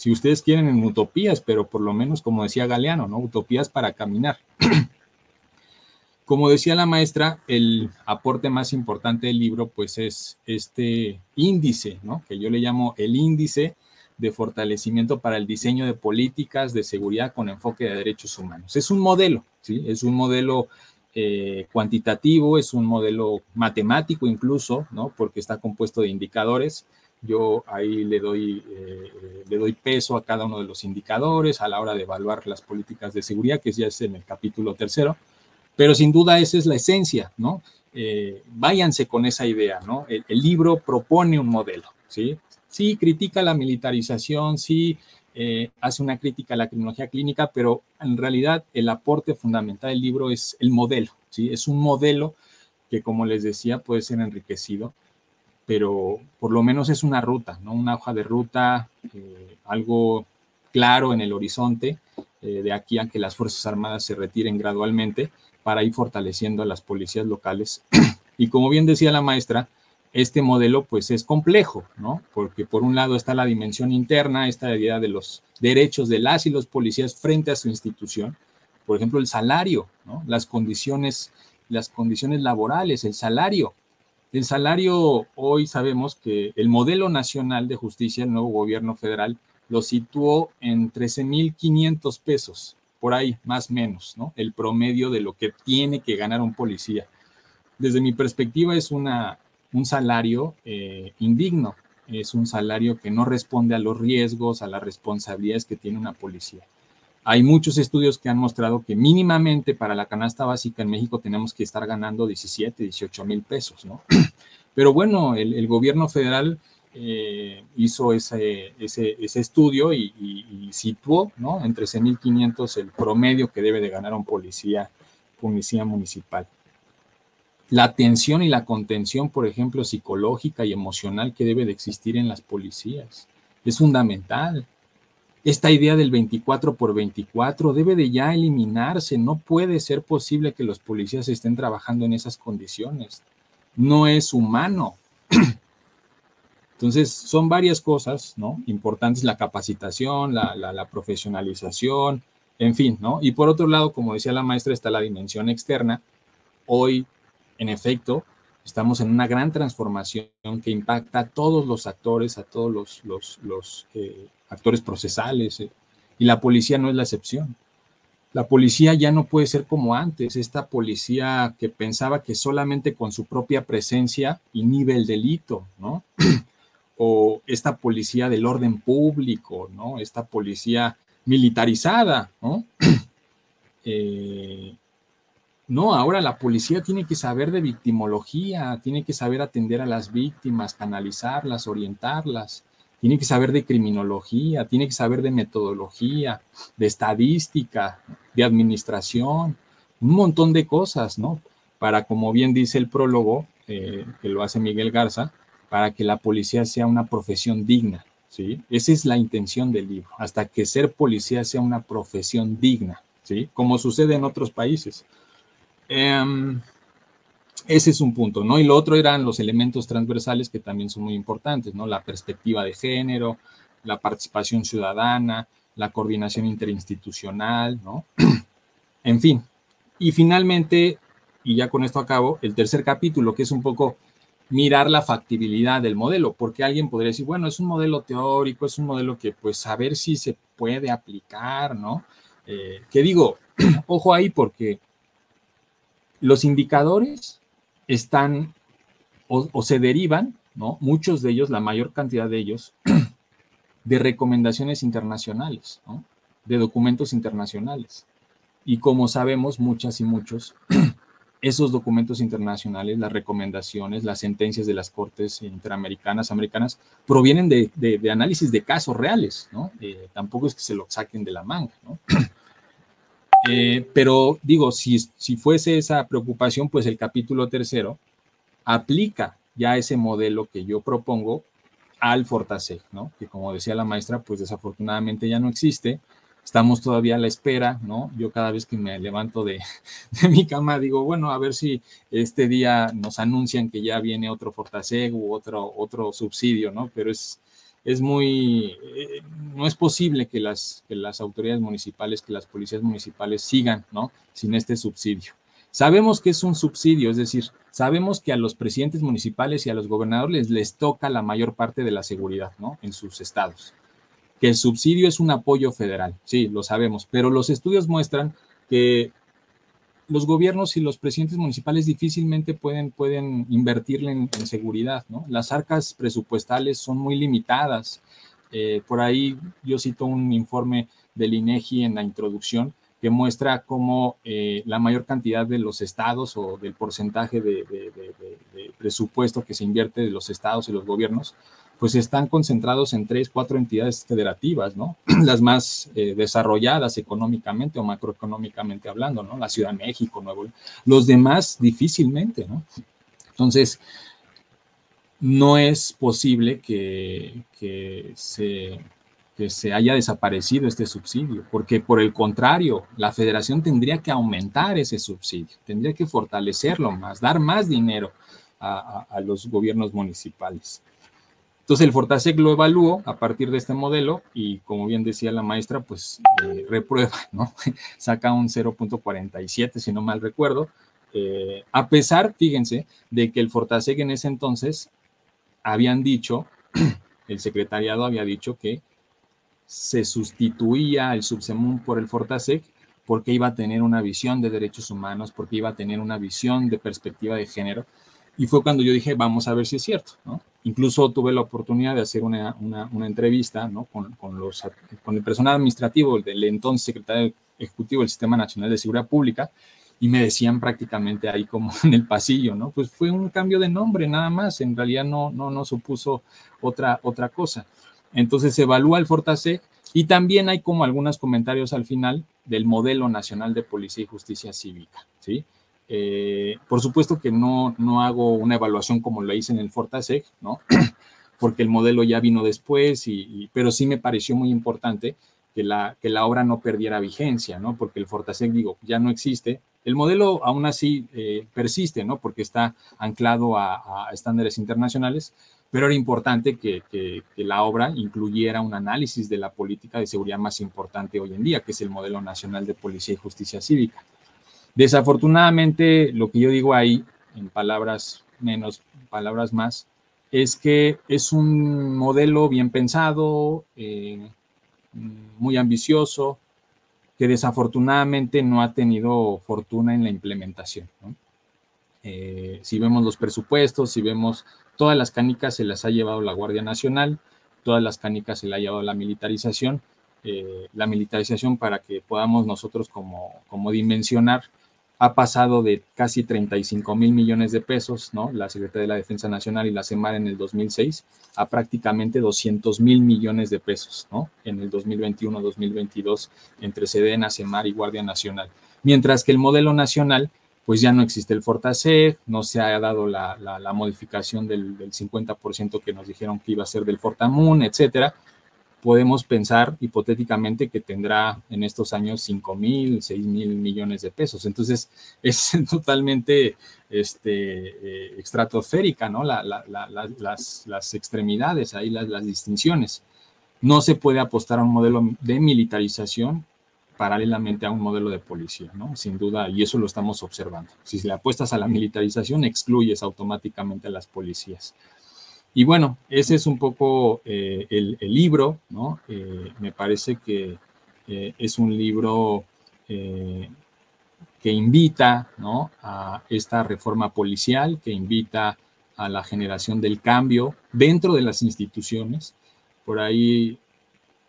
si ustedes quieren, en utopías, pero por lo menos, como decía Galeano, ¿no? Utopías para caminar. como decía la maestra, el aporte más importante del libro, pues es este índice, ¿no? Que yo le llamo el índice de fortalecimiento para el diseño de políticas de seguridad con enfoque de derechos humanos. Es un modelo, ¿sí? Es un modelo eh, cuantitativo, es un modelo matemático incluso, ¿no? Porque está compuesto de indicadores yo ahí le doy, eh, le doy peso a cada uno de los indicadores a la hora de evaluar las políticas de seguridad, que ya es en el capítulo tercero, pero sin duda esa es la esencia, ¿no? Eh, váyanse con esa idea, ¿no? El, libro propone un modelo, ¿sí? Sí, critica la militarización, sí eh, hace una crítica a la criminología clínica, pero en realidad el aporte fundamental del libro es el modelo, ¿sí? Es un modelo que, como les decía, puede ser enriquecido pero por lo menos es una ruta, ¿no? Una hoja de ruta, eh, algo claro en el horizonte eh, de aquí a que las Fuerzas Armadas se retiren gradualmente para ir fortaleciendo a las policías locales. y como bien decía la maestra, este modelo pues es complejo, ¿no? Porque por un lado está la dimensión interna, esta idea de los derechos de las y los policías frente a su institución, por ejemplo, el salario, ¿no? Las condiciones, las condiciones laborales, el salario. El salario, hoy sabemos que el modelo nacional de justicia, el nuevo gobierno federal, lo situó en 13.500 pesos, por ahí, más o menos, ¿no? El promedio de lo que tiene que ganar un policía. Desde mi perspectiva es una, un salario eh, indigno, es un salario que no responde a los riesgos, a las responsabilidades que tiene una policía. Hay muchos estudios que han mostrado que mínimamente para la canasta básica en México tenemos que estar ganando 17, 18 mil pesos, ¿no? Pero bueno, el, gobierno federal eh, hizo ese, estudio y, situó, ¿no? En 13.500 el promedio que debe de ganar un policía, policía municipal la atención y la contención, por ejemplo, psicológica y emocional que debe de existir en las policías. Es fundamental. Esta idea del 24 por 24 debe de ya eliminarse. No puede ser posible que los policías estén trabajando en esas condiciones. No es humano. Entonces, son varias cosas, ¿no? Importantes, la capacitación, la, profesionalización, en fin, ¿no? Y por otro lado, como decía la maestra, está la dimensión externa. Hoy en efecto, estamos en una gran transformación que impacta a todos los actores, a todos los, eh, actores procesales, eh, y la policía no es la excepción. La policía ya no puede ser como antes, esta policía que pensaba que solamente con su propia presencia inhibe el delito, ¿no? o esta policía del orden público, ¿no? Esta policía militarizada, ¿no? Eh, no, ahora la policía tiene que saber de victimología, tiene que saber atender a las víctimas, canalizarlas, orientarlas, tiene que saber de criminología, tiene que saber de metodología, de estadística, de administración, un montón de cosas, ¿no? Para, como bien dice el prólogo, eh, que lo hace Miguel Garza, para que la policía sea una profesión digna, ¿sí? Esa es la intención del libro, hasta que ser policía sea una profesión digna, ¿sí? Como sucede en otros países. Em, ese es un punto, ¿no? Y lo otro eran los elementos transversales que también son muy importantes, ¿no? La perspectiva de género, la participación ciudadana, la coordinación interinstitucional, ¿no? en fin. Y finalmente, y ya con esto acabo, el tercer capítulo, que es un poco mirar la factibilidad del modelo, porque alguien podría decir, bueno, es un modelo teórico, es un modelo que pues a ver si se puede aplicar, ¿no? Eh, que digo, ojo ahí porque los indicadores están o, se derivan, ¿no? Muchos de ellos, la mayor cantidad de ellos, de recomendaciones internacionales, ¿no? De documentos internacionales. Y como sabemos, muchas y muchos, esos documentos internacionales, las recomendaciones, las sentencias de las cortes interamericanas, americanas, provienen de, análisis de casos reales, ¿no? Eh, tampoco es que se lo saquen de la manga, ¿no? Eh, pero digo, si, si fuese esa preocupación, pues el capítulo tercero aplica ya ese modelo que yo propongo al Fortaseg, ¿no? Que como decía la maestra, pues desafortunadamente ya no existe. Estamos todavía a la espera, ¿no? Yo cada vez que me levanto de, de mi cama digo, bueno, a ver si este día nos anuncian que ya viene otro Fortaseg u otro, otro subsidio, ¿no? Pero es, es muy, eh, no es posible que las, que las autoridades municipales, que las policías municipales sigan, ¿no? Sin este subsidio. Sabemos que es un subsidio, es decir, sabemos que a los presidentes municipales y a los gobernadores les, toca la mayor parte de la seguridad, ¿no? En sus estados. Que el subsidio es un apoyo federal, sí, lo sabemos, pero los estudios muestran que los gobiernos y los presidentes municipales difícilmente pueden, pueden invertirle en, seguridad, ¿no? Las arcas presupuestales son muy limitadas. Eh, por ahí yo cito un informe del INEGI en la introducción que muestra cómo eh, la mayor cantidad de los estados o del porcentaje de, de, presupuesto que se invierte de los estados y los gobiernos pues están concentrados en tres, cuatro entidades federativas, ¿no? Las más eh, desarrolladas económicamente o macroeconómicamente hablando, ¿no? La Ciudad de México, Nuevo. Los demás difícilmente, ¿no? Entonces, no es posible que, se, se haya desaparecido este subsidio, porque por el contrario, la federación tendría que aumentar ese subsidio, tendría que fortalecerlo más, dar más dinero a, los gobiernos municipales. Entonces el Fortasec lo evaluó a partir de este modelo y como bien decía la maestra, pues eh, reprueba, ¿no? Saca un 0.47, si no mal recuerdo, eh, a pesar, fíjense, de que el Fortasec en ese entonces habían dicho, el secretariado había dicho que se sustituía el Subsemún por el Fortasec porque iba a tener una visión de derechos humanos, porque iba a tener una visión de perspectiva de género. Y fue cuando yo dije, vamos a ver si es cierto, ¿no? Incluso tuve la oportunidad de hacer una, una, entrevista ¿no? con, con, los, con el personal administrativo del entonces secretario ejecutivo del Sistema Nacional de Seguridad Pública y me decían prácticamente ahí como en el pasillo, ¿no? Pues fue un cambio de nombre nada más, en realidad no, no, no supuso otra, otra cosa. Entonces se evalúa el Fortasec y también hay como algunos comentarios al final del modelo nacional de policía y justicia cívica, ¿sí? Eh, por supuesto que no, no hago una evaluación como la hice en el Fortasec, ¿no? Porque el modelo ya vino después, y, pero sí me pareció muy importante que la, que la obra no perdiera vigencia, ¿no? Porque el Fortasec, digo, ya no existe. El modelo aún así eh, persiste, ¿no? Porque está anclado a, a estándares internacionales, pero era importante que, la obra incluyera un análisis de la política de seguridad más importante hoy en día, que es el modelo nacional de policía y justicia cívica. Desafortunadamente, lo que yo digo ahí, en palabras menos, palabras más, es que es un modelo bien pensado, eh, muy ambicioso, que desafortunadamente no ha tenido fortuna en la implementación. Eh, si vemos los presupuestos, si vemos Todas las canicas se las ha llevado la Guardia Nacional, todas las canicas se las ha llevado la militarización. Eh, la militarización para que podamos nosotros como, como dimensionar ha pasado de casi 35 mil millones de pesos, ¿no? La Secretaría de la Defensa Nacional y la CEMAR en el 2006 a prácticamente 200 mil millones de pesos, ¿no? En el 2021-2022 entre Sedena, CEMAR y Guardia Nacional. Mientras que el modelo nacional pues ya no existe el Fortasec, no se ha dado la, modificación del, 50% que nos dijeron que iba a ser del Fortamun, etcétera. Podemos pensar hipotéticamente que tendrá en estos años 5 mil, 6 mil millones de pesos. Entonces, es totalmente este, eh, estratosférica, ¿no? las, extremidades, ahí las, las distinciones. No se puede apostar a un modelo de militarización paralelamente a un modelo de policía, ¿no? Sin duda, y eso lo estamos observando. Si le apuestas a la militarización, excluyes automáticamente a las policías. Y bueno, ese es un poco eh, el, libro, ¿no? Eh, me parece que eh, es un libro que invita, ¿no? A esta reforma policial, que invita a la generación del cambio dentro de las instituciones. Por ahí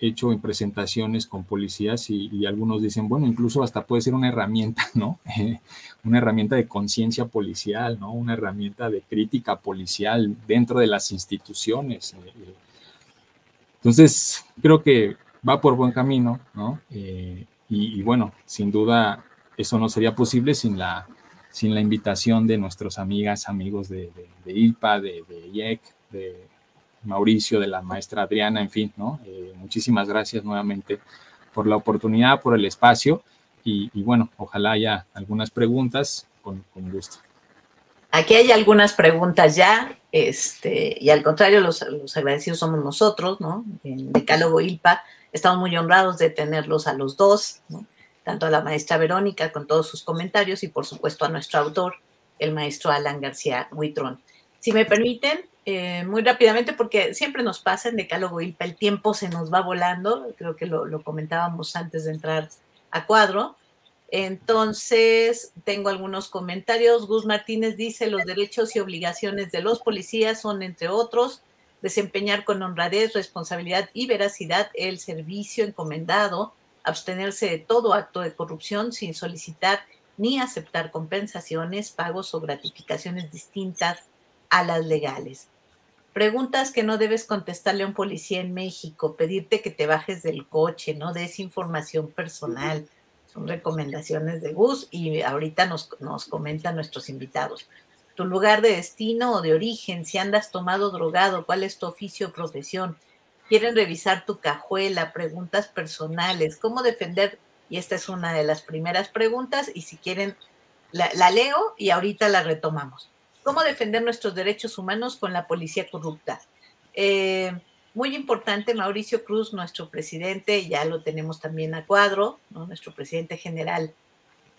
hecho en presentaciones con policías y, algunos dicen, bueno, incluso hasta puede ser una herramienta, ¿no? una herramienta de conciencia policial, ¿no? Una herramienta de crítica policial dentro de las instituciones. Eh, entonces, creo que va por buen camino, ¿no? Eh, y, bueno, sin duda, eso no sería posible sin la, sin la invitación de nuestros amigas, amigos de, de, ILPA, de, de IEC, de Mauricio, de la maestra Adriana, en fin, ¿no? Eh, muchísimas gracias nuevamente por la oportunidad, por el espacio y, bueno, ojalá haya algunas preguntas con, gusto. Aquí hay algunas preguntas ya, este, y al contrario, los, agradecidos somos nosotros, ¿no? En Decálogo ILPA, estamos muy honrados de tenerlos a los dos, tanto a la maestra Verónica con todos sus comentarios y por supuesto a nuestro autor, el maestro Alan García Huitrón. Si me permiten, eh, muy rápidamente, porque siempre nos pasa en Decálogo ILPA, el tiempo se nos va volando, creo que lo, comentábamos antes de entrar a cuadro. Entonces, tengo algunos comentarios. Gus Martínez dice, los derechos y obligaciones de los policías son, entre otros, desempeñar con honradez, responsabilidad y veracidad el servicio encomendado, abstenerse de todo acto de corrupción sin solicitar ni aceptar compensaciones, pagos o gratificaciones distintas a las legales. Preguntas que no debes contestarle a un policía en México, pedirte que te bajes del coche, no des información personal. Son recomendaciones de Gus y ahorita nos, nos comentan nuestros invitados. Tu lugar de destino o de origen, si andas tomado drogado, cuál es tu oficio o profesión. quieren revisar tu cajuela, preguntas personales, cómo defender, y esta es una de las primeras preguntas, y si quieren, la, leo y ahorita la retomamos. ¿Cómo defender nuestros derechos humanos con la policía corrupta? Eh, muy importante, Mauricio Cruz, nuestro presidente, ya lo tenemos también a cuadro, nuestro presidente general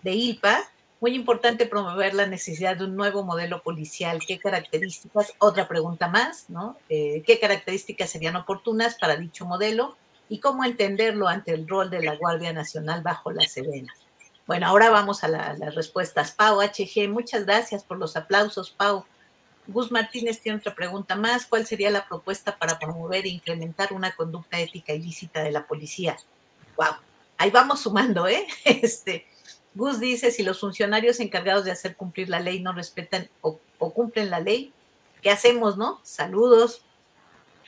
de ILPA, muy importante promover la necesidad de un nuevo modelo policial. ¿Qué características? Otra pregunta más, ¿no? Eh, ¿Qué características serían oportunas para dicho modelo? ¿Y cómo entenderlo ante el rol de la Guardia Nacional bajo la Sedena? Bueno, ahora vamos a las respuestas. Pau HG, muchas gracias por los aplausos, Pau. Gus Martínez tiene otra pregunta más. ¿Cuál sería la propuesta para promover e incrementar una conducta ética ilícita de la policía? Wow, ahí vamos sumando, ¿eh? Este, Gus dice, si los funcionarios encargados de hacer cumplir la ley no respetan o, cumplen la ley, ¿qué hacemos, no? Saludos.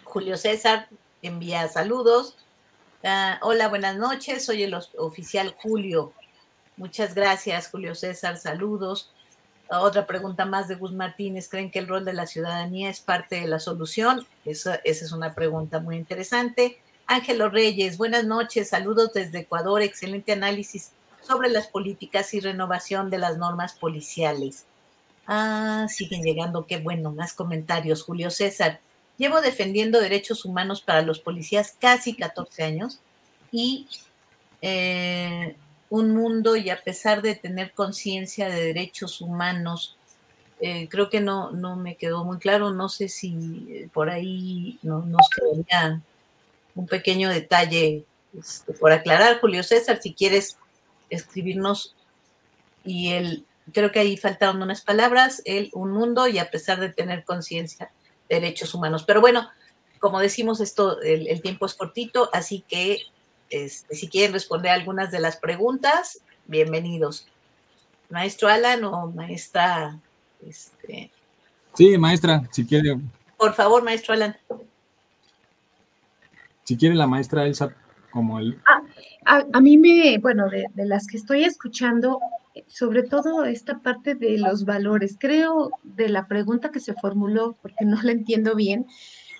Julio César envía saludos. Ah, hola, buenas noches. Soy el oficial Julio. Muchas gracias, Julio César. Saludos. Otra pregunta más de Gus Martínez. ¿Creen que el rol de la ciudadanía es parte de la solución? esa es una pregunta muy interesante. Ángelo Reyes, buenas noches. Saludos desde Ecuador. Excelente análisis sobre las políticas y renovación de las normas policiales. Ah, siguen llegando, qué bueno, más comentarios. Julio César, llevo defendiendo derechos humanos para los policías casi 14 años y eh, un mundo y a pesar de tener conciencia de derechos humanos, eh, creo que no, no me quedó muy claro, no sé si eh, por ahí no, nos quedaría un pequeño detalle este, por aclarar. Julio César, si quieres escribirnos y él, creo que ahí faltaron unas palabras, él, un mundo y a pesar de tener conciencia de derechos humanos. Pero bueno, como decimos, esto, el, tiempo es cortito, así que este, si quieren responder algunas de las preguntas, bienvenidos. Maestro Alan o maestra... Este... Sí, maestra, si quiere. Por favor, maestro Alan. Si quiere la maestra Elsa como el... Ah, a, mí me, bueno, de, las que estoy escuchando, sobre todo esta parte de los valores, creo de la pregunta que se formuló, porque no la entiendo bien,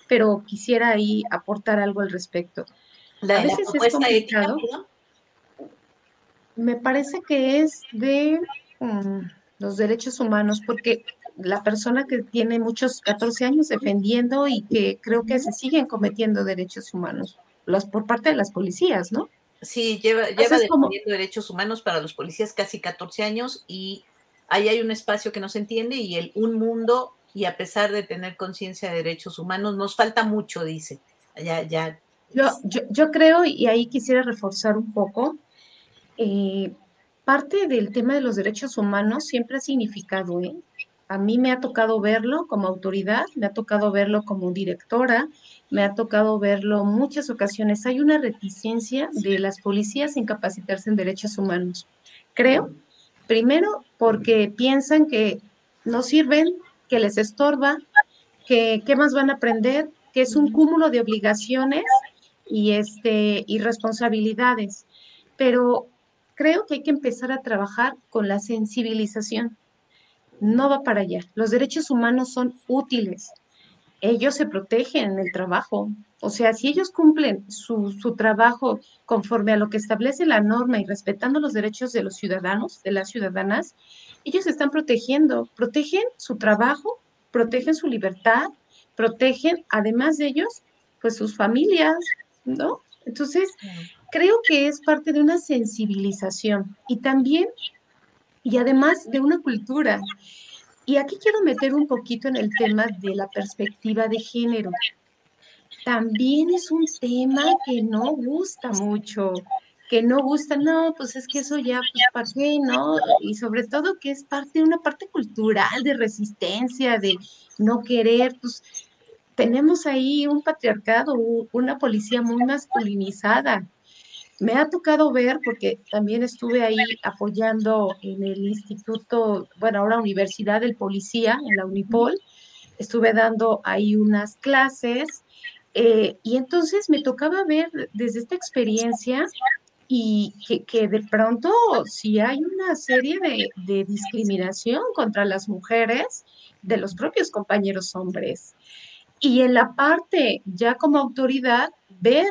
pero quisiera ahí aportar algo al respecto. A veces es complicado. me parece que es de mm, los derechos humanos, porque la persona que tiene muchos 14 años defendiendo y que creo que se siguen cometiendo derechos humanos por parte de las policías, ¿no? Sí, lleva, lleva defendiendo derechos humanos para los policías casi 14 años y ahí hay un espacio que no se entiende y el un mundo y a pesar de tener conciencia de derechos humanos, nos falta mucho, dice. Ya, ya. Yo, yo, creo, y ahí quisiera reforzar un poco, eh, parte del tema de los derechos humanos siempre ha significado, ¿eh? a mí me ha tocado verlo como autoridad, me ha tocado verlo como directora, me ha tocado verlo muchas ocasiones. Hay una reticencia de las policías en capacitarse en derechos humanos. Creo, primero, porque piensan que no sirven, que les estorba, que qué más van a aprender, que es un cúmulo de obligaciones y, este, y responsabilidades. Pero creo que hay que empezar a trabajar con la sensibilización no va para allá. Los derechos humanos son útiles. Ellos se protegen en el trabajo. O sea, si ellos cumplen su, su, trabajo conforme a lo que establece la norma y respetando los derechos de los ciudadanos, de las ciudadanas, ellos están protegiendo. Protegen su trabajo, protegen su libertad, protegen, además de ellos, pues sus familias, ¿no? Entonces, creo que es parte de una sensibilización y también y además de una cultura. Y aquí quiero meter un poquito en el tema de la perspectiva de género. También es un tema que no gusta mucho, que no gusta, no, pues es que eso ya, pues, ¿para qué, no? Y sobre todo que es parte de una parte cultural de resistencia, de no querer, pues tenemos ahí un patriarcado, una policía muy masculinizada, me ha tocado ver, porque también estuve ahí apoyando en el instituto, bueno, ahora Universidad del Policía, en la Unipol, estuve dando ahí unas clases eh, y entonces me tocaba ver desde esta experiencia y que, de pronto si hay una serie de, de, discriminación contra las mujeres de los propios compañeros hombres. Y en la parte ya como autoridad, ver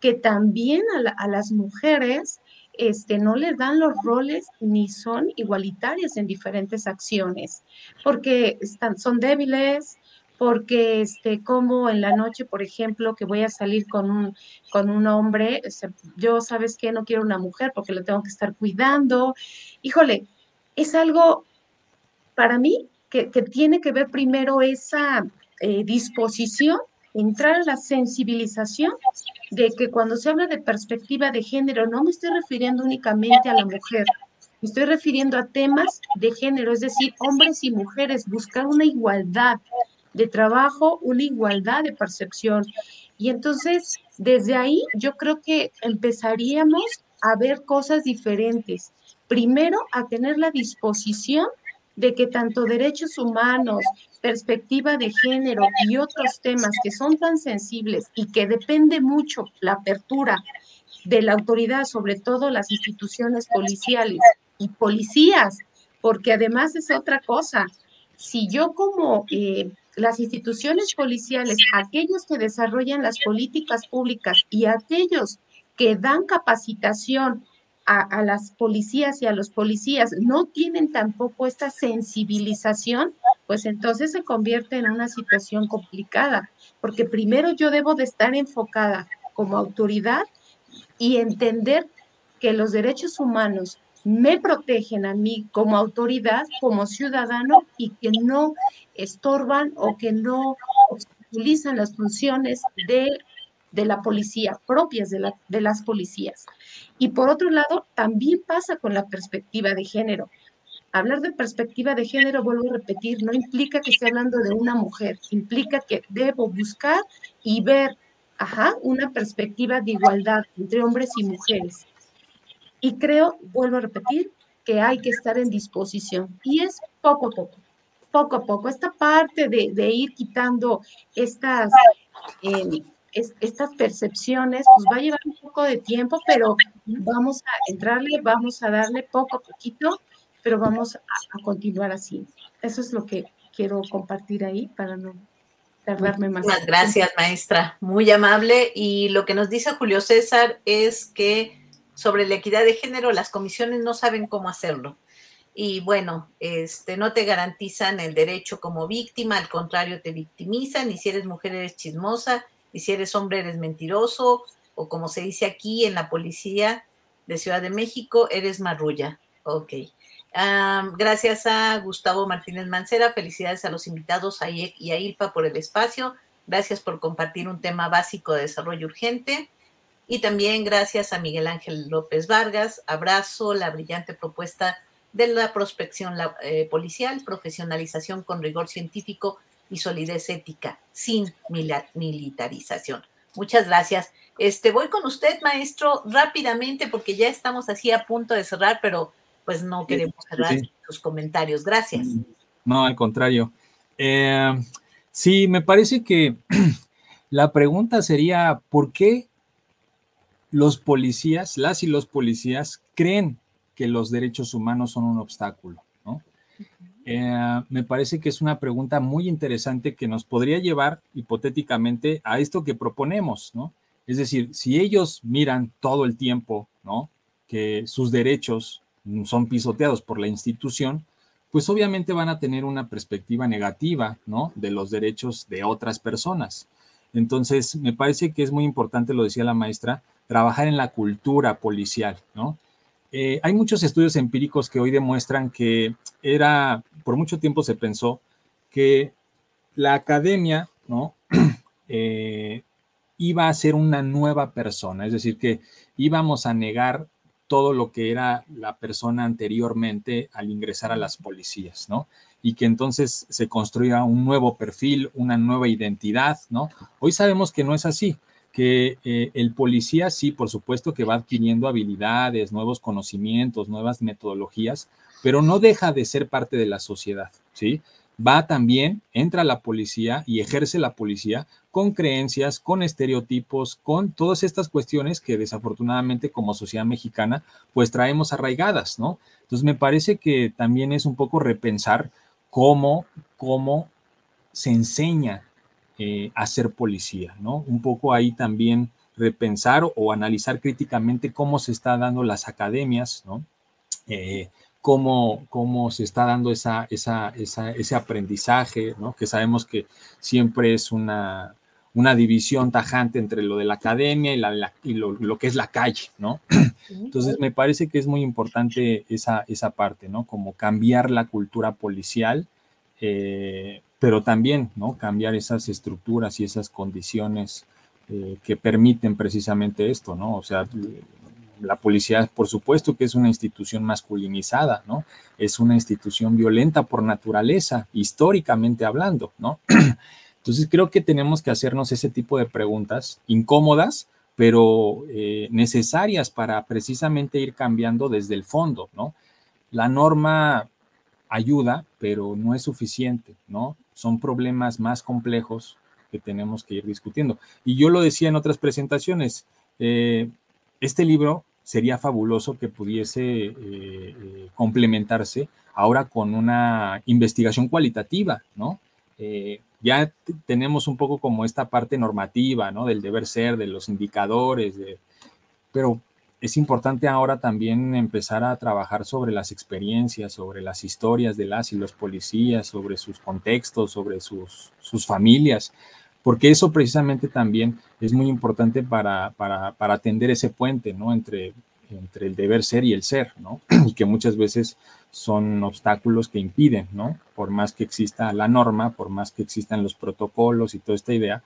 que también a, las mujeres este, no les dan los roles ni son igualitarias en diferentes acciones, porque están, son débiles, porque este, como en la noche, por ejemplo, que voy a salir con un, con un hombre, este, yo sabes que no quiero una mujer porque lo tengo que estar cuidando. Híjole, es algo para mí que, tiene que ver primero esa eh, disposición, entrar a la sensibilización de que cuando se habla de perspectiva de género, no me estoy refiriendo únicamente a la mujer, me estoy refiriendo a temas de género, es decir, hombres y mujeres, buscar una igualdad de trabajo, una igualdad de percepción. Y entonces, desde ahí, yo creo que empezaríamos a ver cosas diferentes. Primero, a tener la disposición de que tanto derechos humanos, perspectiva de género y otros temas que son tan sensibles y que depende mucho la apertura de la autoridad, sobre todo las instituciones policiales y policías, porque además es otra cosa. Si yo como eh, las instituciones policiales, aquellos que desarrollan las políticas públicas y aquellos que dan capacitación a, las policías y a los policías no tienen tampoco esta sensibilización, pues entonces se convierte en una situación complicada, porque primero yo debo de estar enfocada como autoridad y entender que los derechos humanos me protegen a mí como autoridad, como ciudadano y que no estorban o que no utilizan las funciones de, de la policía, propias de, la, de las policías. Y por otro lado, también pasa con la perspectiva de género. Hablar de perspectiva de género, vuelvo a repetir, no implica que esté hablando de una mujer, implica que debo buscar y ver, ajá, una perspectiva de igualdad entre hombres y mujeres. Y creo, vuelvo a repetir, que hay que estar en disposición. Y es poco a poco, poco a poco. Esta parte de, ir quitando estas, eh, estas percepciones, pues va a llevar un poco de tiempo, pero vamos a entrarle, vamos a darle poco a poquito, pero vamos a, continuar así. Eso es lo que quiero compartir ahí para no tardarme más. Muchas gracias, maestra. Muy amable. Y lo que nos dice Julio César es que sobre la equidad de género, las comisiones no saben cómo hacerlo. Y bueno, este, no te garantizan el derecho como víctima, al contrario, te victimizan, y si eres mujer eres chismosa, y si eres hombre eres mentiroso, o como se dice aquí en la policía de Ciudad de México, eres marrulla. Ok. gracias a Gustavo Martínez Mancera, felicidades a los invitados y a ILPA por el espacio. Gracias por compartir un tema básico de desarrollo urgente. Y también gracias a Miguel Ángel López Vargas, abrazo la brillante propuesta de la prospección eh, policial, profesionalización con rigor científico y solidez ética, sin militarización. Muchas gracias. Este, voy con usted, maestro, rápidamente, porque ya estamos así a punto de cerrar, pero pues no queremos cerrar sus comentarios. Gracias. No, al contrario. Eh, sí, me parece que la pregunta sería, ¿por qué los policías, las y los policías, creen que los derechos humanos son un obstáculo, ¿no? Eh, me parece que es una pregunta muy interesante que nos podría llevar hipotéticamente a esto que proponemos, ¿no? Es decir, si ellos miran todo el tiempo, ¿no? Que sus derechos son pisoteados por la institución, pues obviamente van a tener una perspectiva negativa, ¿no? De los derechos de otras personas. Entonces, me parece que es muy importante, lo decía la maestra, trabajar en la cultura policial, ¿no? Eh, hay muchos estudios empíricos que hoy demuestran que era, por mucho tiempo se pensó que la academia, ¿no? Eh, iba a ser una nueva persona, es decir, que íbamos a negar todo lo que era la persona anteriormente al ingresar a las policías, ¿no? Y que entonces se construía un nuevo perfil, una nueva identidad, ¿no? Hoy sabemos que no es así que eh, el policía sí, por supuesto que va adquiriendo habilidades, nuevos conocimientos, nuevas metodologías, pero no deja de ser parte de la sociedad, ¿sí? Va también, entra la policía y ejerce la policía con creencias, con estereotipos, con todas estas cuestiones que desafortunadamente como sociedad mexicana pues traemos arraigadas, ¿no? Entonces me parece que también es un poco repensar cómo, cómo se enseña hacer policía, ¿no? Un poco ahí también repensar o analizar críticamente cómo se está dando las academias, ¿no? cómo, cómo se está dando esa, esa, ese aprendizaje, ¿no? que sabemos que siempre es una, una división tajante entre lo de la academia y, la, y lo, que es la calle, ¿no? Entonces me parece que es muy importante esa, esa parte, ¿no? Como cambiar la cultura policial, eh, pero también, ¿no? Cambiar esas estructuras y esas condiciones eh, que permiten precisamente esto, ¿no? O sea, la policía, por supuesto que es una institución masculinizada, ¿no? Es una institución violenta por naturaleza, históricamente hablando, ¿no? Entonces creo que tenemos que hacernos ese tipo de preguntas incómodas, pero eh, necesarias para precisamente ir cambiando desde el fondo, ¿no? La norma ayuda, pero no es suficiente, ¿no? Son problemas más complejos que tenemos que ir discutiendo. Y yo lo decía en otras presentaciones, eh, este libro sería fabuloso que pudiese eh, eh, complementarse ahora con una investigación cualitativa, ¿no? Ya tenemos un poco como esta parte normativa, ¿no? Del deber ser, de los indicadores, pero es importante ahora también empezar a trabajar sobre las experiencias, sobre las historias de las y los policías, sobre sus contextos, sobre sus, sus familias, porque eso precisamente también es muy importante para, para, para atender ese puente, ¿no? Entre, entre el deber ser y el ser, ¿no? Y que muchas veces son obstáculos que impiden, ¿no? Por más que exista la norma, por más que existan los protocolos y toda esta idea,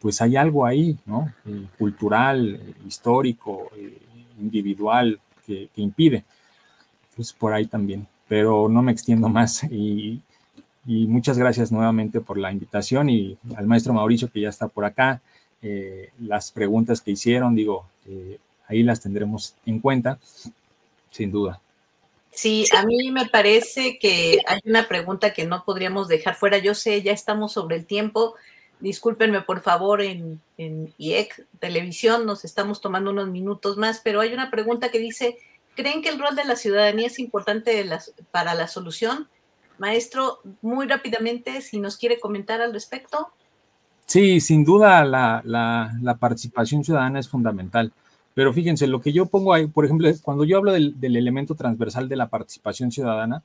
pues hay algo ahí, ¿no? Cultural, histórico, eh, individual, que, que, impide. Pues por ahí también. Pero no me extiendo más y, y muchas gracias nuevamente por la invitación y al maestro Mauricio que ya está por acá. Eh, las preguntas que hicieron, digo, eh, ahí las tendremos en cuenta, sin duda. Sí, a mí me parece que hay una pregunta que no podríamos dejar fuera. Yo sé, ya estamos sobre el tiempo. Discúlpenme, por favor, en, en IEC Televisión nos estamos tomando unos minutos más, pero hay una pregunta que dice, ¿creen que el rol de la ciudadanía es importante para la solución? Maestro, muy rápidamente, si nos quiere comentar al respecto. Sí, sin duda la, participación ciudadana es fundamental. Pero fíjense, lo que yo pongo ahí, por ejemplo, cuando yo hablo del, elemento transversal de la participación ciudadana,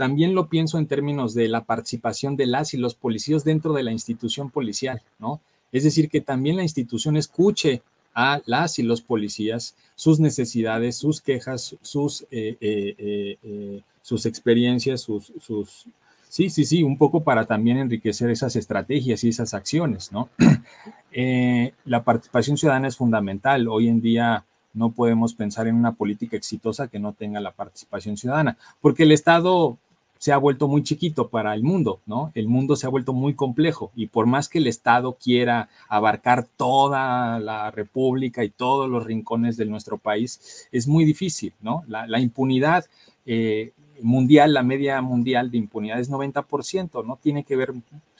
también lo pienso en términos de la participación de las y los policías dentro de la institución policial, ¿no? Es decir, que también la institución escuche a las y los policías sus necesidades, sus quejas, sus eh, eh, eh, sus experiencias, sus, sus, sí, sí, sí, un poco para también enriquecer esas estrategias y esas acciones, ¿no? La participación ciudadana es fundamental. Hoy en día no podemos pensar en una política exitosa que no tenga la participación ciudadana, porque el Estado se ha vuelto muy chiquito para el mundo, ¿no? El mundo se ha vuelto muy complejo y por más que el Estado quiera abarcar toda la República y todos los rincones de nuestro país, es muy difícil, ¿no? La, impunidad eh, mundial, la media mundial de impunidad es 90%, ¿no? Tiene que ver,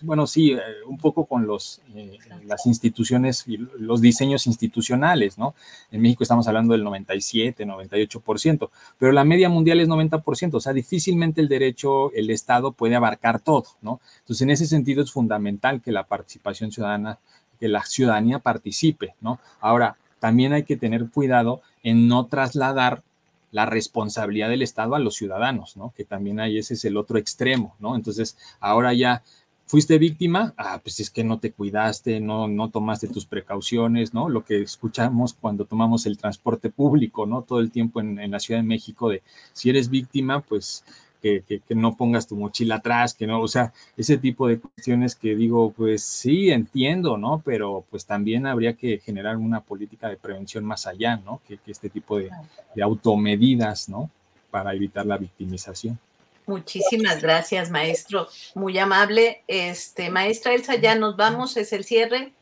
bueno, sí, eh, un poco con los, eh, las instituciones y los diseños institucionales, ¿no? En México estamos hablando del 97, 98%, pero la media mundial es 90%, o sea, difícilmente el derecho, el Estado puede abarcar todo, ¿no? Entonces, en ese sentido es fundamental que la participación ciudadana, que la ciudadanía participe, ¿no? Ahora, también hay que tener cuidado en no trasladar la responsabilidad del Estado a los ciudadanos, ¿no? Que también hay, ese es el otro extremo, ¿no? Entonces, ahora ya fuiste víctima, ah, pues es que no te cuidaste, no, no tomaste tus precauciones, ¿no? Lo que escuchamos cuando tomamos el transporte público, ¿no? Todo el tiempo en, en la Ciudad de México de si eres víctima, pues que, no pongas tu mochila atrás, que no, o sea, ese tipo de cuestiones que digo, pues sí, entiendo, ¿no? Pero pues también habría que generar una política de prevención más allá, ¿no? Que, este tipo de, de, automedidas, ¿no? Para evitar la victimización. Muchísimas gracias, maestro. Muy amable. Este, maestra Elsa, ya nos vamos, es el cierre.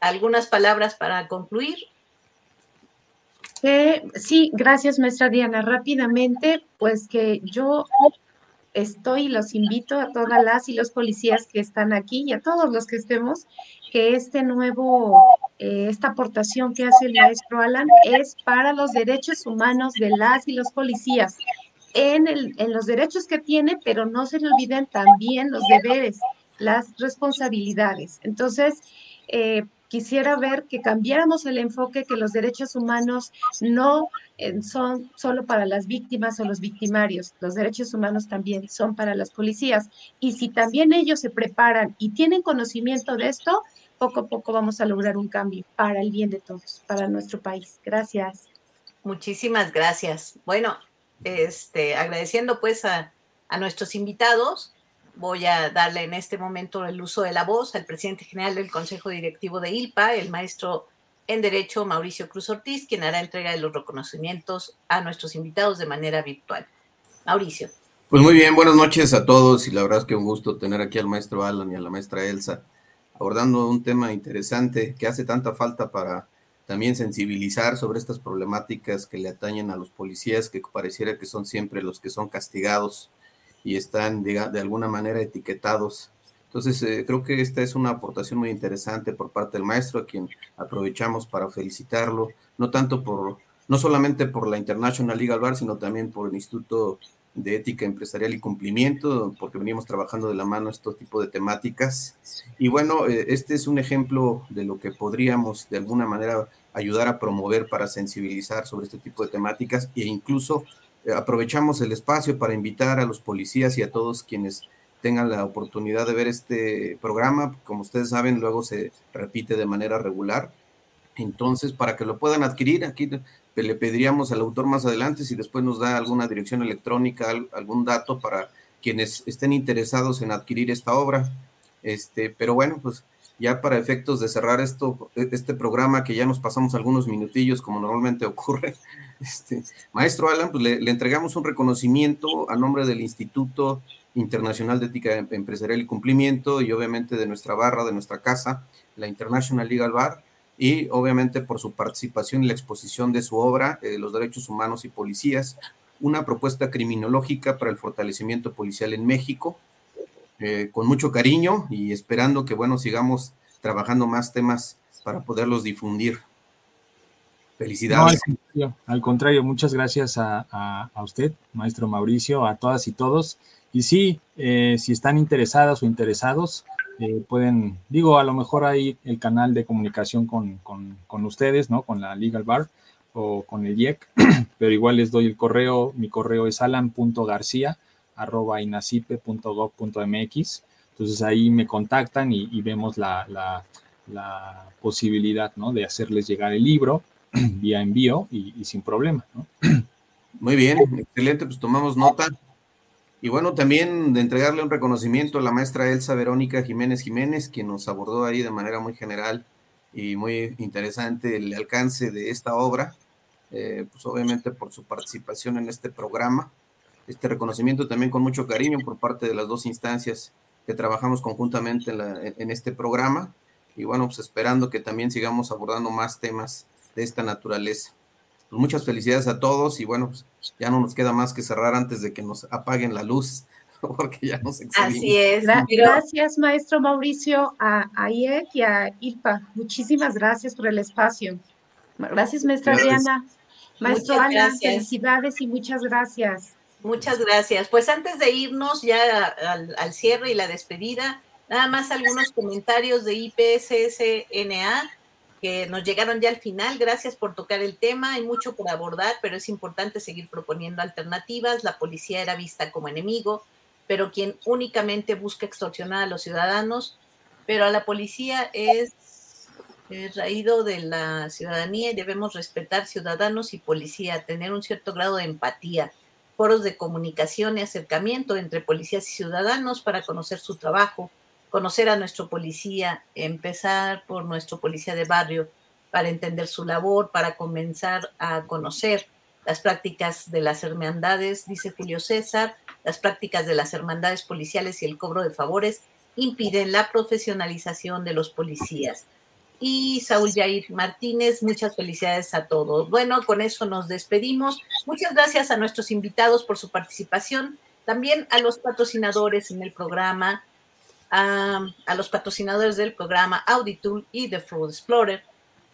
¿Algunas palabras para concluir? Sí, gracias, maestra Diana. Rápidamente, pues que yo estoy, los invito a todas las y los policías que están aquí y a todos los que estemos, que este nuevo, eh, esta aportación que hace el maestro Alan es para los derechos humanos de las y los policías. En, el, en los derechos que tiene, pero no se le olviden también los deberes las responsabilidades. Entonces, eh, quisiera ver que cambiáramos el enfoque, que los derechos humanos no eh, son solo para las víctimas o los victimarios, los derechos humanos también son para las policías. Y si también ellos se preparan y tienen conocimiento de esto, poco a poco vamos a lograr un cambio para el bien de todos, para nuestro país. Gracias. Muchísimas gracias. Bueno, este, agradeciendo pues a, a nuestros invitados voy a darle en este momento el uso de la voz al presidente general del Consejo Directivo de ILPA, el maestro en Derecho Mauricio Cruz Ortiz, quien hará entrega de los reconocimientos a nuestros invitados de manera virtual. Mauricio. Pues muy bien, buenas noches a todos y la verdad es que un gusto tener aquí al maestro Alan y a la maestra Elsa abordando un tema interesante que hace tanta falta para también sensibilizar sobre estas problemáticas que le atañen a los policías, que pareciera que son siempre los que son castigados y están de, alguna manera etiquetados. Entonces, eh, creo que esta es una aportación muy interesante por parte del maestro, a quien aprovechamos para felicitarlo, no tanto por, no solamente por la International Legal Bar, sino también por el Instituto de Ética Empresarial y Cumplimiento, porque venimos trabajando de la mano este tipo de temáticas. Y bueno, eh, este es un ejemplo de lo que podríamos de alguna manera ayudar a promover para sensibilizar sobre este tipo de temáticas e incluso aprovechamos el espacio para invitar a los policías y a todos quienes tengan la oportunidad de ver este programa. Como ustedes saben, luego se repite de manera regular. Entonces, para que lo puedan adquirir, aquí le pediríamos al autor más adelante si después nos da alguna dirección electrónica, algún dato para quienes estén interesados en adquirir esta obra. Este, pero bueno, pues ya para efectos de cerrar esto, e, este programa que ya nos pasamos algunos minutillos como normalmente ocurre, este, maestro Alan, pues le, entregamos un reconocimiento a nombre del Instituto Internacional de Ética Empresarial y Cumplimiento y obviamente de nuestra barra, de nuestra casa, la International Legal Bar, y obviamente por su participación en la exposición de su obra, eh, Los Derechos Humanos y Policías, una propuesta criminológica para el fortalecimiento policial en México, eh, con mucho cariño y esperando que, bueno, sigamos trabajando más temas para poderlos difundir. Felicidades. al, contrario, muchas gracias a, usted, maestro Mauricio, a todas y todos. Y sí, eh, si están interesadas o interesados, eh, pueden, digo, a lo mejor hay el canal de comunicación con, ustedes, ¿no? Con la Legal Bar o con el IEC, pero igual les doy el correo, mi correo es alan.garcía arroba inacipe.gov.mx. Entonces ahí me contactan y, vemos la, la, posibilidad ¿no? de hacerles llegar el libro vía envío y, sin problema. ¿no? Muy bien, excelente, pues tomamos nota. Y bueno, también de entregarle un reconocimiento a la maestra Elsa Verónica Jiménez Jiménez, quien nos abordó ahí de manera muy general y muy interesante el alcance de esta obra, eh, pues obviamente por su participación en este programa este reconocimiento también con mucho cariño por parte de las dos instancias que trabajamos conjuntamente en, este programa y bueno, pues esperando que también sigamos abordando más temas de esta naturaleza. Pues muchas felicidades a todos y bueno, pues ya no nos queda más que cerrar antes de que nos apaguen la luz porque ya nos excedimos. Así es. Gracias, maestro Mauricio, a, a IEC y a ILPA. Muchísimas gracias por el espacio. Gracias, maestra Diana. Maestro Ana, felicidades y muchas gracias. Muchas gracias. Pues antes de irnos ya al, cierre y la despedida, nada más algunos comentarios de IPSSNA que nos llegaron ya al final. Gracias por tocar el tema. Hay mucho por abordar, pero es importante seguir proponiendo alternativas. La policía era vista como enemigo, pero quien únicamente busca extorsionar a los ciudadanos, pero a la policía es, es raído de la ciudadanía y debemos respetar ciudadanos y policía, tener un cierto grado de empatía foros de comunicación y acercamiento entre policías y ciudadanos para conocer su trabajo, conocer a nuestro policía, empezar por nuestro policía de barrio para entender su labor, para comenzar a conocer las prácticas de las hermandades, dice Julio César, las prácticas de las hermandades policiales y el cobro de favores impiden la profesionalización de los policías y Saúl Jair Martínez. Muchas felicidades a todos. Bueno, con eso nos despedimos. Muchas gracias a nuestros invitados por su participación, también a los patrocinadores en el programa, a, los patrocinadores del programa Auditool y The Fraud Explorer,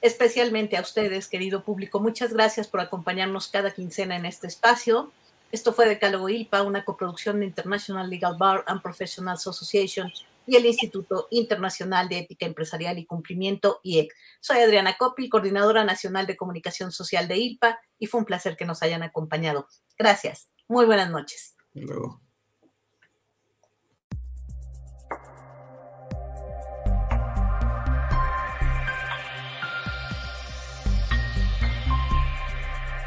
especialmente a ustedes, querido público. Muchas gracias por acompañarnos cada quincena en este espacio. Esto fue Decálogo ILPA, una coproducción de International Legal Bar and Professionals Association y el Instituto Internacional de Ética Empresarial y Cumplimiento, IEC. Soy Adriana Copil, coordinadora nacional de comunicación social de ILPA, y fue un placer que nos hayan acompañado. Gracias. Muy buenas noches. luego.